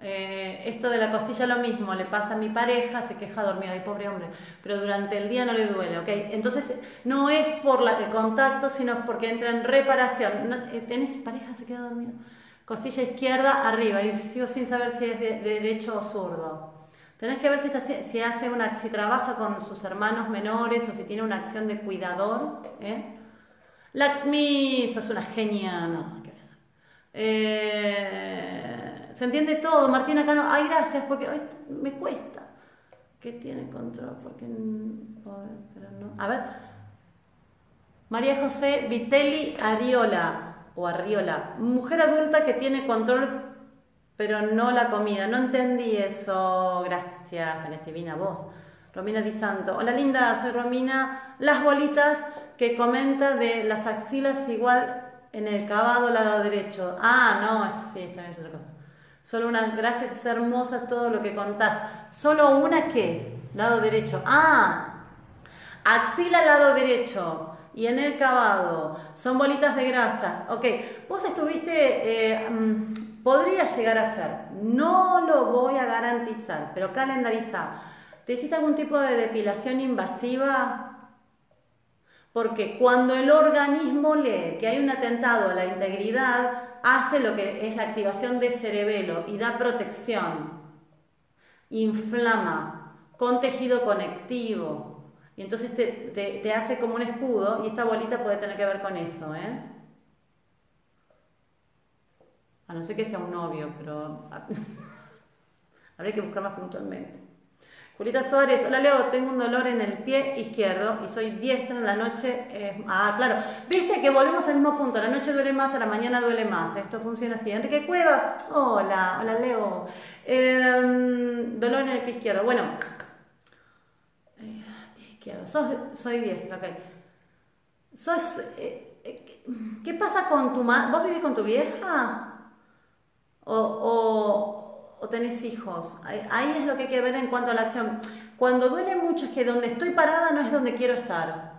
Eh, esto de la costilla lo mismo, le pasa a mi pareja, se queja dormido, ay pobre hombre, pero durante el día no le duele, ¿ok? Entonces no es por el contacto, sino porque entra en reparación. Eh, ¿Tenés pareja, se queda dormido? Costilla izquierda arriba, y sigo sin saber si es de, derecho o zurdo. Tenés que ver si, si, hace si trabaja con sus hermanos menores o si tiene una acción de cuidador. ¿eh? Laxmi, sos una genia, no, ¿qué eh, se entiende todo. Martina Cano, ay, gracias, porque me cuesta. ¿Qué tiene control? Porque, pero no. A ver. María José Vitelli Ariola, o Arriola, mujer adulta que tiene control, pero no la comida. No entendí eso. Gracias, Divina, vos. Romina Di Santo. Hola linda, soy Romina. Las bolitas que comenta de las axilas igual en el cavado lado derecho. Ah, no, sí, bien, es otra cosa. Solo una, gracias, es hermosa todo lo que contás. Solo una qué? Lado derecho. Ah, axila lado derecho y en el cavado. Son bolitas de grasas. Ok, vos estuviste, eh, mm, podría llegar a ser, no lo voy a garantizar, pero calendariza. ¿Te hiciste algún tipo de depilación invasiva? Porque cuando el organismo lee que hay un atentado a la integridad, hace lo que es la activación de cerebelo y da protección, inflama con tejido conectivo, y entonces te, hace como un escudo y esta bolita puede tener que ver con eso, ¿eh? A no ser que sea un novio, pero *laughs* habría que buscar más puntualmente. Julita Suárez, hola Leo, tengo un dolor en el pie izquierdo y soy diestra en la noche. ah, claro, viste que volvemos al mismo punto, la noche duele más, a la mañana duele más. Esto funciona así. Enrique Cueva, hola, hola Leo. Em, dolor en el pie izquierdo. Bueno, soy diestra, ok. Sos, eh, eh, ¿Qué pasa con tu madre? ¿Vos vivís con tu vieja? ¿O, o, tenés hijos? Ahí, es lo que hay que ver en cuanto a la acción. Cuando duele mucho es que donde estoy parada no es donde quiero estar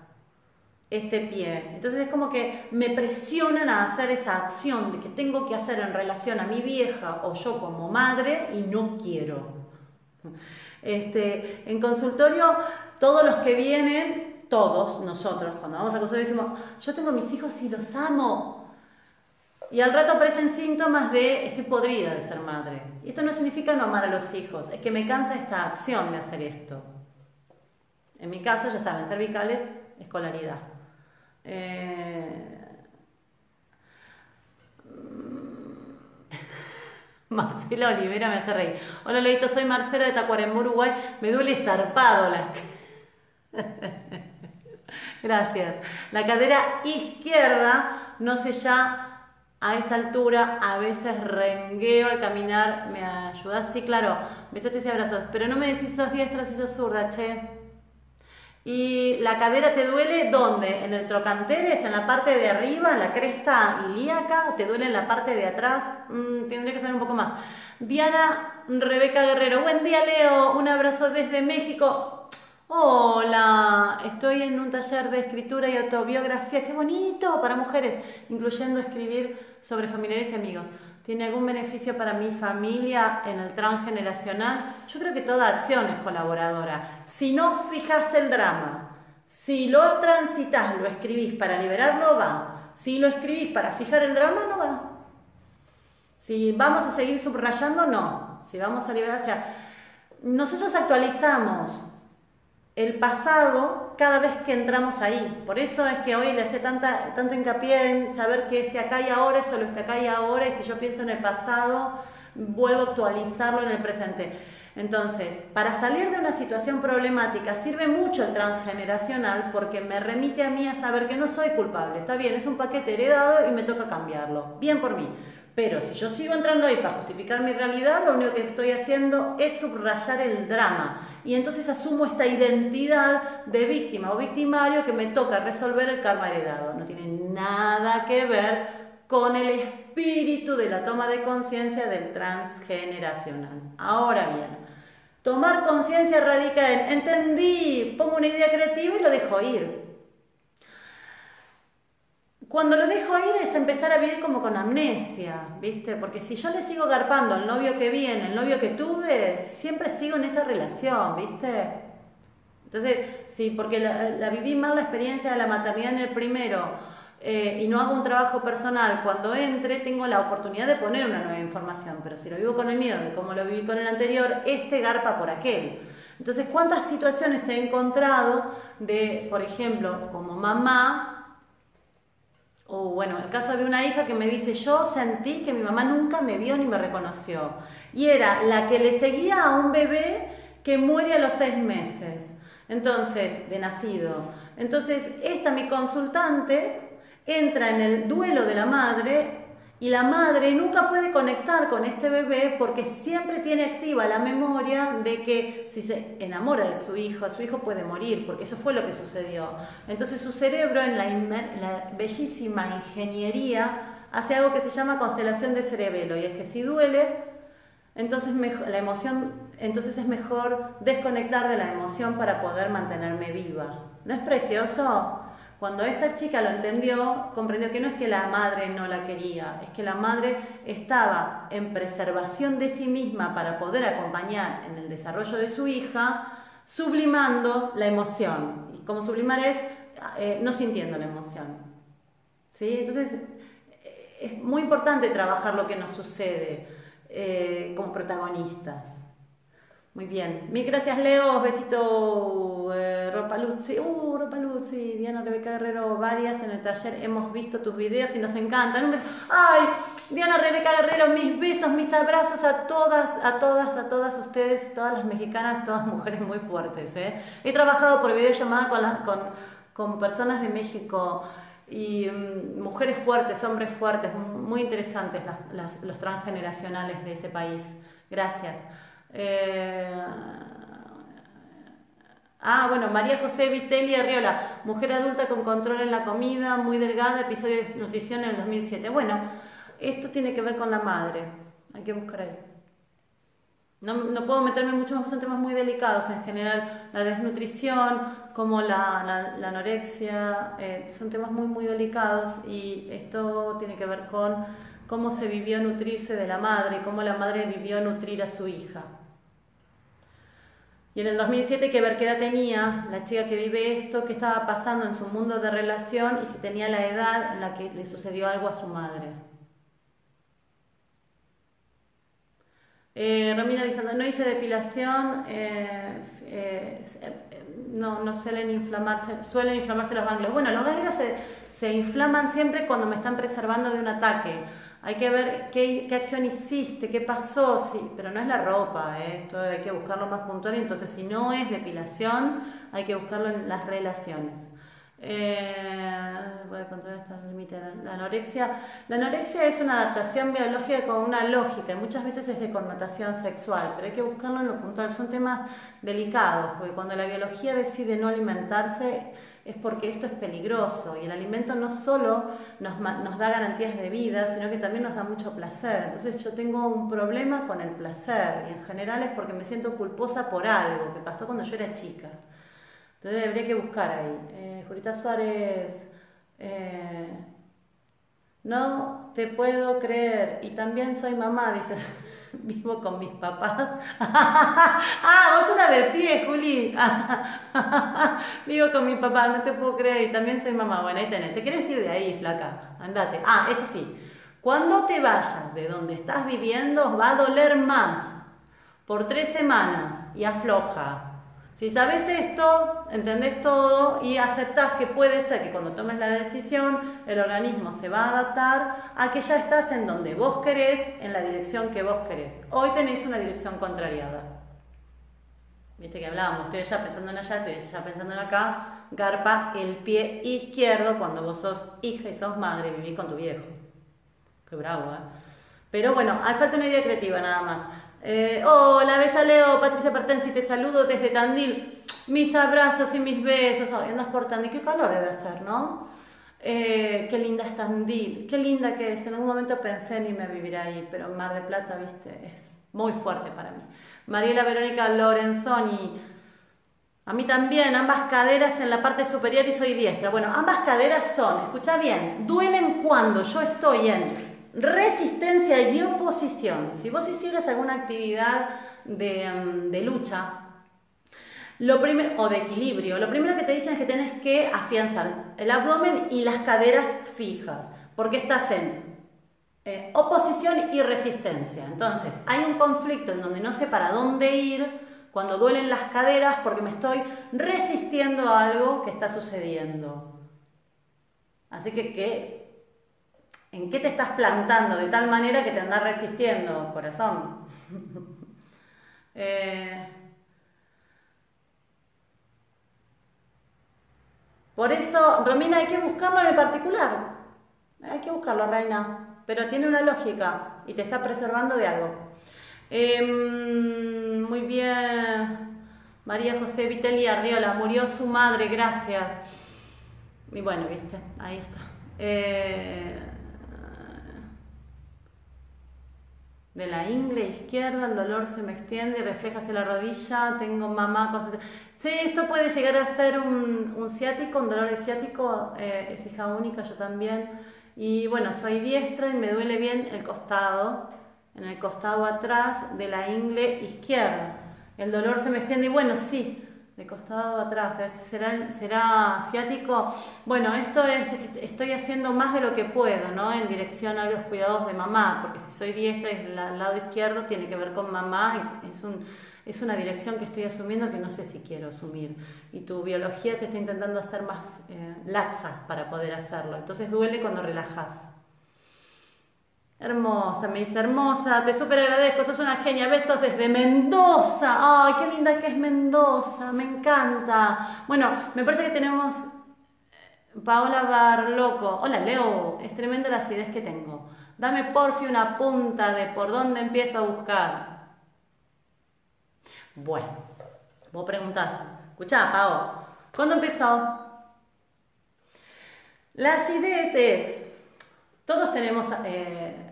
este pie. Entonces es como que me presionan a hacer esa acción de que tengo que hacer en relación a mi vieja o yo como madre y no quiero. Este, en consultorio todos los que vienen, todos nosotros, cuando vamos a consultorio decimos, yo tengo mis hijos y los amo. Y al rato aparecen síntomas de estoy podrida de ser madre. Y esto no significa no amar a los hijos, es que me cansa esta acción de hacer esto. En mi caso, ya saben, cervicales, escolaridad. Eh... *laughs* Marcela Olivera me hace reír. Hola Leito, soy Marcela de Tacuarembó, Uruguay. Me duele zarpado la... *laughs* Gracias. La cadera izquierda, no sé ya a esta altura, a veces rengueo al caminar. ¿Me ayudas? Sí, claro. Besotes y abrazos. Pero no me decís sos diestra si sos zurda, che. ¿Y la cadera te duele dónde? ¿En el trocanteres? ¿En la parte de arriba? ¿En la cresta ilíaca? ¿Te duele en la parte de atrás? Mm, tendría que saber un poco más. Diana Rebeca Guerrero. Buen día, Leo. Un abrazo desde México. Hola, estoy en un taller de escritura y autobiografía, qué bonito, para mujeres, incluyendo escribir sobre familiares y amigos. ¿Tiene algún beneficio para mi familia en el transgeneracional? Yo creo que toda acción es colaboradora. Si no fijas el drama, si lo transitas, lo escribís para liberarlo, va. Si lo escribís para fijar el drama, no va. Si vamos a seguir subrayando, no. Si vamos a liberar, o sea, nosotros actualizamos el pasado cada vez que entramos ahí. Por eso es que hoy le hace tanta, tanto hincapié en saber que este acá y ahora es solo este acá y ahora, y si yo pienso en el pasado, vuelvo a actualizarlo en el presente. Entonces, para salir de una situación problemática sirve mucho el transgeneracional porque me remite a mí a saber que no soy culpable. Está bien, es un paquete heredado y me toca cambiarlo. Bien por mí. Pero si yo sigo entrando ahí para justificar mi realidad, lo único que estoy haciendo es subrayar el drama. Y entonces asumo esta identidad de víctima o victimario que me toca resolver el karma heredado. No tiene nada que ver con el espíritu de la toma de conciencia del transgeneracional. Ahora bien, tomar conciencia radica en entendí, pongo una idea creativa y lo dejo ir. Cuando lo dejo ir es empezar a vivir como con amnesia, ¿viste? Porque si yo le sigo garpando al novio que viene, el novio que tuve, siempre sigo en esa relación, ¿viste? Entonces, sí, porque la, viví mal la experiencia de la maternidad en el primero eh, y no hago un trabajo personal, cuando entre tengo la oportunidad de poner una nueva información, pero si lo vivo con el miedo de cómo lo viví con el anterior, este garpa por aquel. Entonces, ¿cuántas situaciones he encontrado de, por ejemplo, como mamá, o bueno, el caso de una hija que me dice, yo sentí que mi mamá nunca me vio ni me reconoció. Y era la que le seguía a un bebé que muere a los seis meses. Entonces, de nacido. Entonces, esta mi consultante entra en el duelo de la madre y la madre nunca puede conectar con este bebé porque siempre tiene activa la memoria de que si se enamora de su hijo, su hijo puede morir, porque eso fue lo que sucedió. Entonces su cerebro en la, bellísima ingeniería hace algo que se llama constelación de cerebelo y es que si duele, entonces la emoción, entonces es mejor desconectar de la emoción para poder mantenerme viva. ¿No es precioso? Cuando esta chica lo entendió, comprendió que no es que la madre no la quería, es que la madre estaba en preservación de sí misma para poder acompañar en el desarrollo de su hija, sublimando la emoción. Y como sublimar es eh, no sintiendo la emoción. ¿Sí? Entonces, eh, es muy importante trabajar lo que nos sucede eh, como protagonistas. Muy bien. Mil gracias, Leo. Besito, eh, Ropaluzzi. Uh, Ropaluzzi, Diana Rebeca Guerrero, varias en el taller. Hemos visto tus videos y nos encantan. ¡Ay! Diana Rebeca Guerrero, mis besos, mis abrazos a todas, a todas, a todas ustedes, todas las mexicanas, todas *laughs* mujeres muy fuertes. ¿eh? He trabajado por videollamada con, con, con personas de México y mm, mujeres fuertes, hombres fuertes, muy interesantes los transgeneracionales de ese país. Gracias. Eh, ah, bueno, María José Vitelli Arriola, mujer adulta con control en la comida, muy delgada, episodio de nutrición en el 2007. Bueno, esto tiene que ver con la madre, hay que buscar ahí. No, no, puedo meterme mucho más, son temas muy delicados en general. La desnutrición, como la, anorexia, eh, son temas muy, muy delicados y esto tiene que ver con cómo se vivió nutrirse de la madre, cómo la madre vivió nutrir a su hija. Y en el 2007, ¿qué ver qué edad tenía la chica que vive esto? ¿Qué estaba pasando en su mundo de relación? Y si tenía la edad en la que le sucedió algo a su madre. Eh, Romina dice, no hice depilación, eh, eh, no, no suelen inflamarse, suelen inflamarse los ganglios. Bueno, los ganglios se, se inflaman siempre cuando me están preservando de un ataque hay que ver qué, acción hiciste, qué pasó, sí, pero no es la ropa, ¿eh? esto hay que buscarlo más puntual, entonces si no es depilación, hay que buscarlo en las relaciones. Eh, voy a controlar esta límite. La anorexia. La anorexia es una adaptación biológica con una lógica y muchas veces es de connotación sexual, pero hay que buscarlo en lo puntual. Son temas delicados, porque cuando la biología decide no alimentarse, es porque esto es peligroso y el alimento no solo nos, nos, da garantías de vida, sino que también nos da mucho placer. Entonces yo tengo un problema con el placer y en general es porque me siento culposa por algo que pasó cuando yo era chica. Entonces habría que buscar ahí. Eh, Suárez, eh, no te puedo creer y también soy mamá, dices. *laughs* vivo con mis papás. *laughs* ah, vos sos del pie, Juli. *laughs* vivo con mi papá, no te puedo creer. Y también soy mamá. Bueno, ahí tenés. ¿Te querés ir de ahí, flaca? Andate. Ah, eso sí. Cuando te vayas de donde estás viviendo, va a doler más. Por tres semanas y afloja. Si sabes esto, entendés todo y aceptás que puede ser que cuando tomes la decisión el organismo se va a adaptar a que ya estás en donde vos querés, en la dirección que vos querés. Hoy tenéis una dirección contrariada. Viste que hablábamos, estoy ya pensando en allá, estoy ya pensando en acá. Garpa el pie izquierdo cuando vos sos hija y sos madre y vivís con tu viejo. Qué bravo, ¿eh? Pero bueno, hay falta una idea creativa nada más. Eh, hola, Bella Leo, Patricia Pertensi, te saludo desde Tandil. Mis abrazos y mis besos. Ay, andas por Tandil, qué calor debe hacer, ¿no? Eh, qué linda es Tandil, qué linda que es. En algún momento pensé en irme a vivir ahí, pero Mar de Plata, viste, es muy fuerte para mí. Mariela Verónica Lorenzoni. A mí también, ambas caderas en la parte superior y soy diestra. Bueno, ambas caderas son, escucha bien, duelen cuando yo estoy en resistencia y oposición. Si vos hicieras alguna actividad de, mm, lucha lo o de equilibrio, lo primero que te dicen es que tienes que afianzar el abdomen y las caderas fijas, porque estás en eh, oposición y resistencia. Entonces, hay un conflicto en donde no sé para dónde ir cuando duelen las caderas porque me estoy resistiendo a algo que está sucediendo. Así que, que ¿En qué te estás plantando de tal manera que te andas resistiendo, corazón? *laughs* Eh, por eso, Romina, hay que buscarlo en el particular. Hay que buscarlo, reina. Pero tiene una lógica y te está preservando de algo. Em, muy bien. María José Vitelli Arriola, murió su madre, gracias. Y bueno, viste, ahí está. Eh, de la ingle izquierda, el dolor se me extiende refleja hacia la rodilla, tengo mamá. Sí, esto puede llegar a ser un, ciático, un dolor de ciático, eh, es hija única, yo también. Y bueno, soy diestra y me duele bien el costado, en el costado atrás de la ingle izquierda. El dolor se me extiende y bueno, sí, de costado atrás, será, será asiático. Bueno, esto es, estoy haciendo más de lo que puedo, ¿no? En dirección a los cuidados de mamá, porque si soy diestra y el lado izquierdo tiene que ver con mamá, es, un, es una dirección que estoy asumiendo que no sé si quiero asumir. Y tu biología te está intentando hacer más eh, laxa para poder hacerlo. Entonces duele cuando relajas. Hermosa, me dice hermosa, te súper agradezco, sos una genia, besos desde Mendoza, ay, qué linda que es Mendoza, me encanta. Bueno, me parece que tenemos eh, Paola Barloco, hola Leo, es tremenda la acidez que tengo. Dame porfi una punta de por dónde empiezo a buscar. Bueno, vos preguntaste, escuchá Pao, ¿cuándo empezó? La acidez es todos tenemos eh,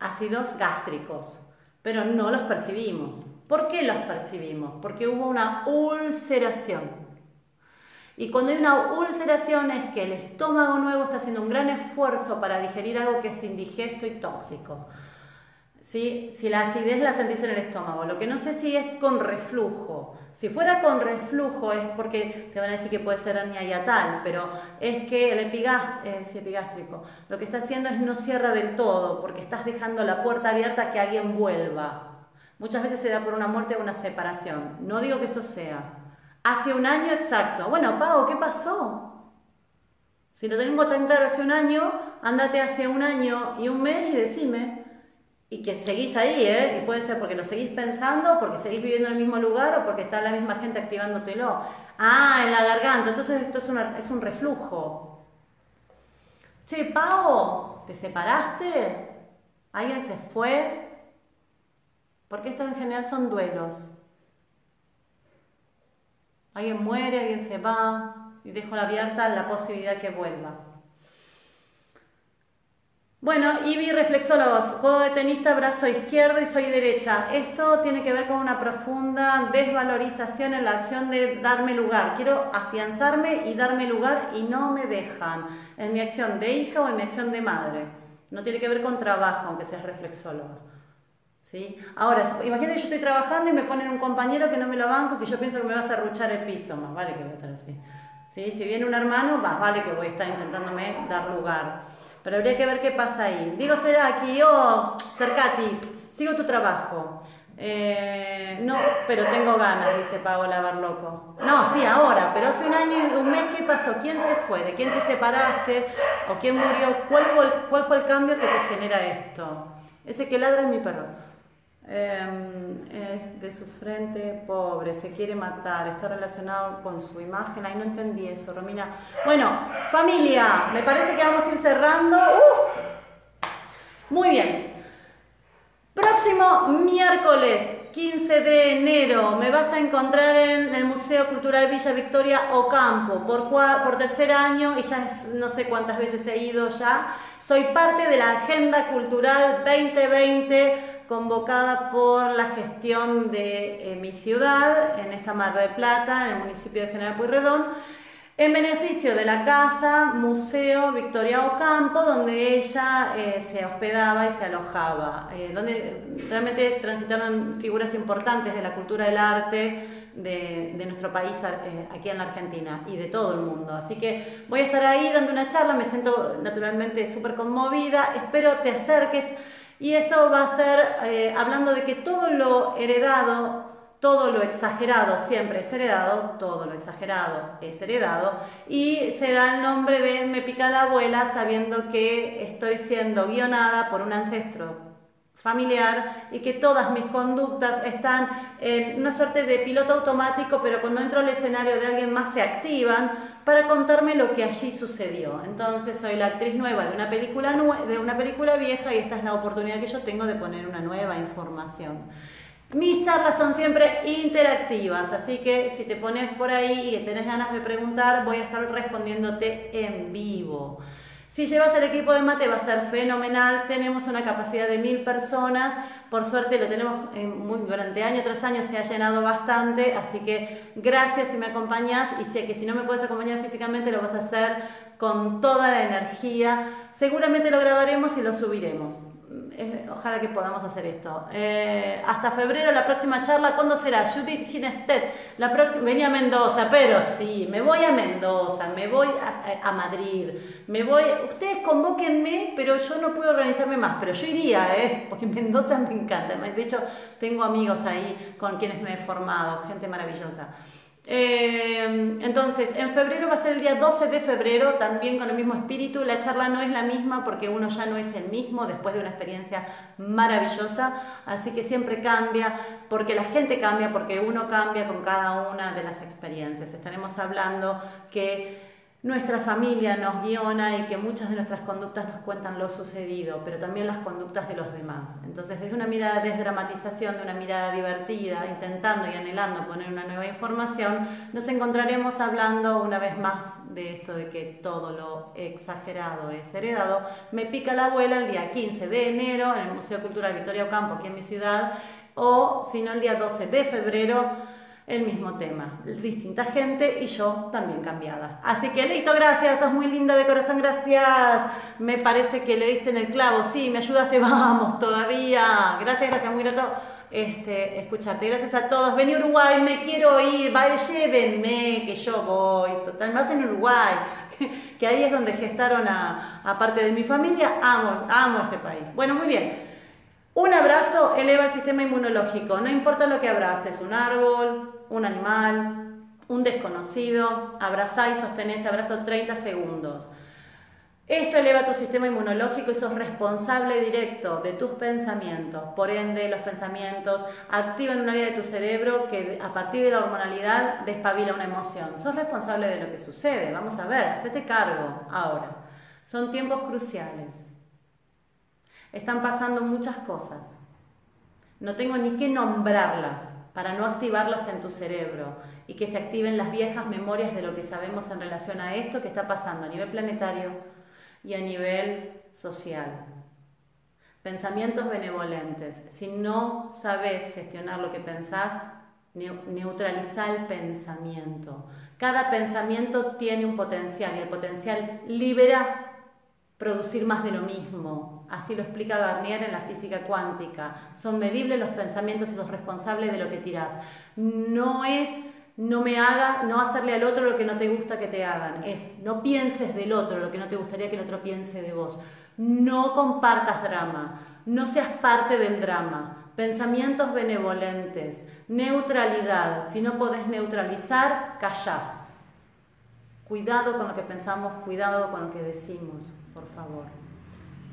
ácidos gástricos, pero no los percibimos. ¿Por qué los percibimos? Porque hubo una ulceración. Y cuando hay una ulceración es que el estómago nuevo está haciendo un gran esfuerzo para digerir algo que es indigesto y tóxico. Si la acidez la sentís en el estómago, lo que no sé si es con reflujo. Si fuera con reflujo es porque te van a decir que puede ser hernia hiatal, pero es que el eh, epigástrico lo que está haciendo es no cierra del todo, porque estás dejando la puerta abierta a que alguien vuelva. Muchas veces se da por una muerte o una separación. No digo que esto sea. Hace un año exacto. Bueno, Pau, ¿qué pasó? Si lo tengo tan claro hace un año, ándate hace un año y un mes y decime y que seguís ahí, ¿eh? Y puede ser porque lo seguís pensando, porque seguís viviendo en el mismo lugar o porque está la misma gente activándotelo. Ah, en la garganta, entonces esto es, es un reflujo. Che, Pau, ¿te separaste? ¿Alguien se fue? Porque esto en general son duelos. Alguien muere, alguien se va y dejo abierta la posibilidad que vuelva. Bueno, y vi reflexólogos, codo de tenista, brazo izquierdo y soy derecha. Esto tiene que ver con una profunda desvalorización en la acción de darme lugar. Quiero afianzarme y darme lugar y no me dejan en mi acción de hija o en mi acción de madre. No tiene que ver con trabajo, aunque seas reflexólogo. ¿Sí? Ahora, imagínate que yo estoy trabajando y me ponen un compañero que no me lo banco, que yo pienso que me va a cerruchar el piso, más vale que voy a estar así. ¿Sí? Si viene un hermano, más vale que voy a estar intentándome dar lugar. Pero habría que ver qué pasa ahí. Digo, Seraki, oh, Cercati, sigo tu trabajo. Eh, no, pero tengo ganas, dice Paola Barloco. No, sí, ahora, pero hace un año y un mes, ¿qué pasó? ¿Quién se fue? ¿De quién te separaste? ¿O quién murió? ¿Cuál fue cuál fue el cambio que te genera esto? Ese que ladra es mi perro. Em, es de su frente, pobre, se quiere matar, está relacionado con su imagen. Ahí no entendí eso, Romina. Bueno, familia, me parece que vamos a ir cerrando. Uh. Muy bien. Próximo miércoles 15 de enero me vas a encontrar en el Museo Cultural Villa Victoria Ocampo por, por tercer año y ya no sé cuántas veces he ido ya. Soy parte de la Agenda Cultural 2020 convocada por la gestión de eh, mi ciudad, en esta Mar de Plata, en el municipio de General Pueyrredón, en beneficio de la casa Museo Victoria Ocampo, donde ella eh, se hospedaba y se alojaba, eh, donde realmente transitaron figuras importantes de la cultura del arte de, nuestro país aquí en la Argentina y de todo el mundo. Así que voy a estar ahí dando una charla, me siento naturalmente súper conmovida, espero te acerques y esto va a ser eh, hablando de que todo lo heredado, todo lo exagerado siempre es heredado, todo lo exagerado es heredado, y será el nombre de Me pica la abuela sabiendo que estoy siendo guionada por un ancestro familiar y que todas mis conductas están en una suerte de piloto automático, pero cuando entro al escenario de alguien más se activan para contarme lo que allí sucedió. Entonces soy la actriz nueva de una película, de una película vieja y esta es la oportunidad que yo tengo de poner una nueva información. Mis charlas son siempre interactivas, así que si te pones por ahí y tenés ganas de preguntar, voy a estar respondiéndote en vivo. Si llevas el equipo de mate va a ser fenomenal, tenemos una capacidad de mil personas, por suerte lo tenemos durante año tras año se ha llenado bastante, así que gracias si me acompañas y sé que si no me puedes acompañar físicamente lo vas a hacer con toda la energía, seguramente lo grabaremos y lo subiremos. Ojalá que podamos hacer esto. Eh, hasta febrero, la próxima charla, ¿cuándo será? Judith Ginestet, la próxima, venía a Mendoza, pero sí, me voy a Mendoza, me voy a, Madrid, me voy, ustedes convóquenme, pero yo no puedo organizarme más, pero yo iría, ¿eh? porque Mendoza me encanta. De hecho, tengo amigos ahí con quienes me he formado, gente maravillosa. Eh, entonces, en febrero va a ser el día 12 de febrero, también con el mismo espíritu. La charla no es la misma porque uno ya no es el mismo después de una experiencia maravillosa, así que siempre cambia, porque la gente cambia, porque uno cambia con cada una de las experiencias. Estaremos hablando que nuestra familia nos guiona y que muchas de nuestras conductas nos cuentan lo sucedido, pero también las conductas de los demás. Entonces, desde una mirada de desdramatización, de una mirada divertida, intentando y anhelando poner una nueva información, nos encontraremos hablando una vez más de esto de que todo lo exagerado es heredado. Me pica la abuela el día 15 de enero en el Museo Cultural Victoria Ocampo, aquí en mi ciudad, o si no el día 12 de febrero el mismo tema. Distinta gente y yo también cambiada. Así que Leito, gracias, sos muy linda de corazón, gracias. Me parece que le diste en el clavo, sí, me ayudaste, *laughs* vamos, todavía. Gracias, gracias, muy grato este, escucharte. Gracias a todos. Vení Uruguay, me quiero ir, vaya, llévenme, que yo voy. Total, más en Uruguay, *laughs* que ahí es donde gestaron a, parte de mi familia. Amo, amo ese país. Bueno, muy bien. Un abrazo eleva el sistema inmunológico, no importa lo que abraces, un árbol, un animal, un desconocido, abrazá y sostenés, abrazo 30 segundos. Esto eleva tu sistema inmunológico y sos responsable directo de tus pensamientos. Por ende, los pensamientos activan un área de tu cerebro que a partir de la hormonalidad despabila una emoción. Sos responsable de lo que sucede. Vamos a ver, hacete cargo ahora. Son tiempos cruciales. Están pasando muchas cosas. No tengo ni que nombrarlas para no activarlas en tu cerebro y que se activen las viejas memorias de lo que sabemos en relación a esto que está pasando a nivel planetario y a nivel social. Pensamientos benevolentes. Si no sabes gestionar lo que pensás, neutraliza el pensamiento. Cada pensamiento tiene un potencial y el potencial libera producir más de lo mismo. Así lo explica Garnier en la física cuántica. Son medibles los pensamientos y sos responsable de lo que tirás. No es no me haga, no hacerle al otro lo que no te gusta que te hagan. Es no pienses del otro lo que no te gustaría que el otro piense de vos. No compartas drama. No seas parte del drama. Pensamientos benevolentes. Neutralidad. Si no podés neutralizar, callá. Cuidado con lo que pensamos, cuidado con lo que decimos por favor.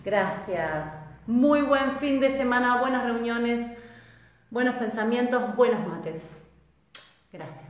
Gracias. Muy buen fin de semana, buenas reuniones, buenos pensamientos, buenos mates. Gracias.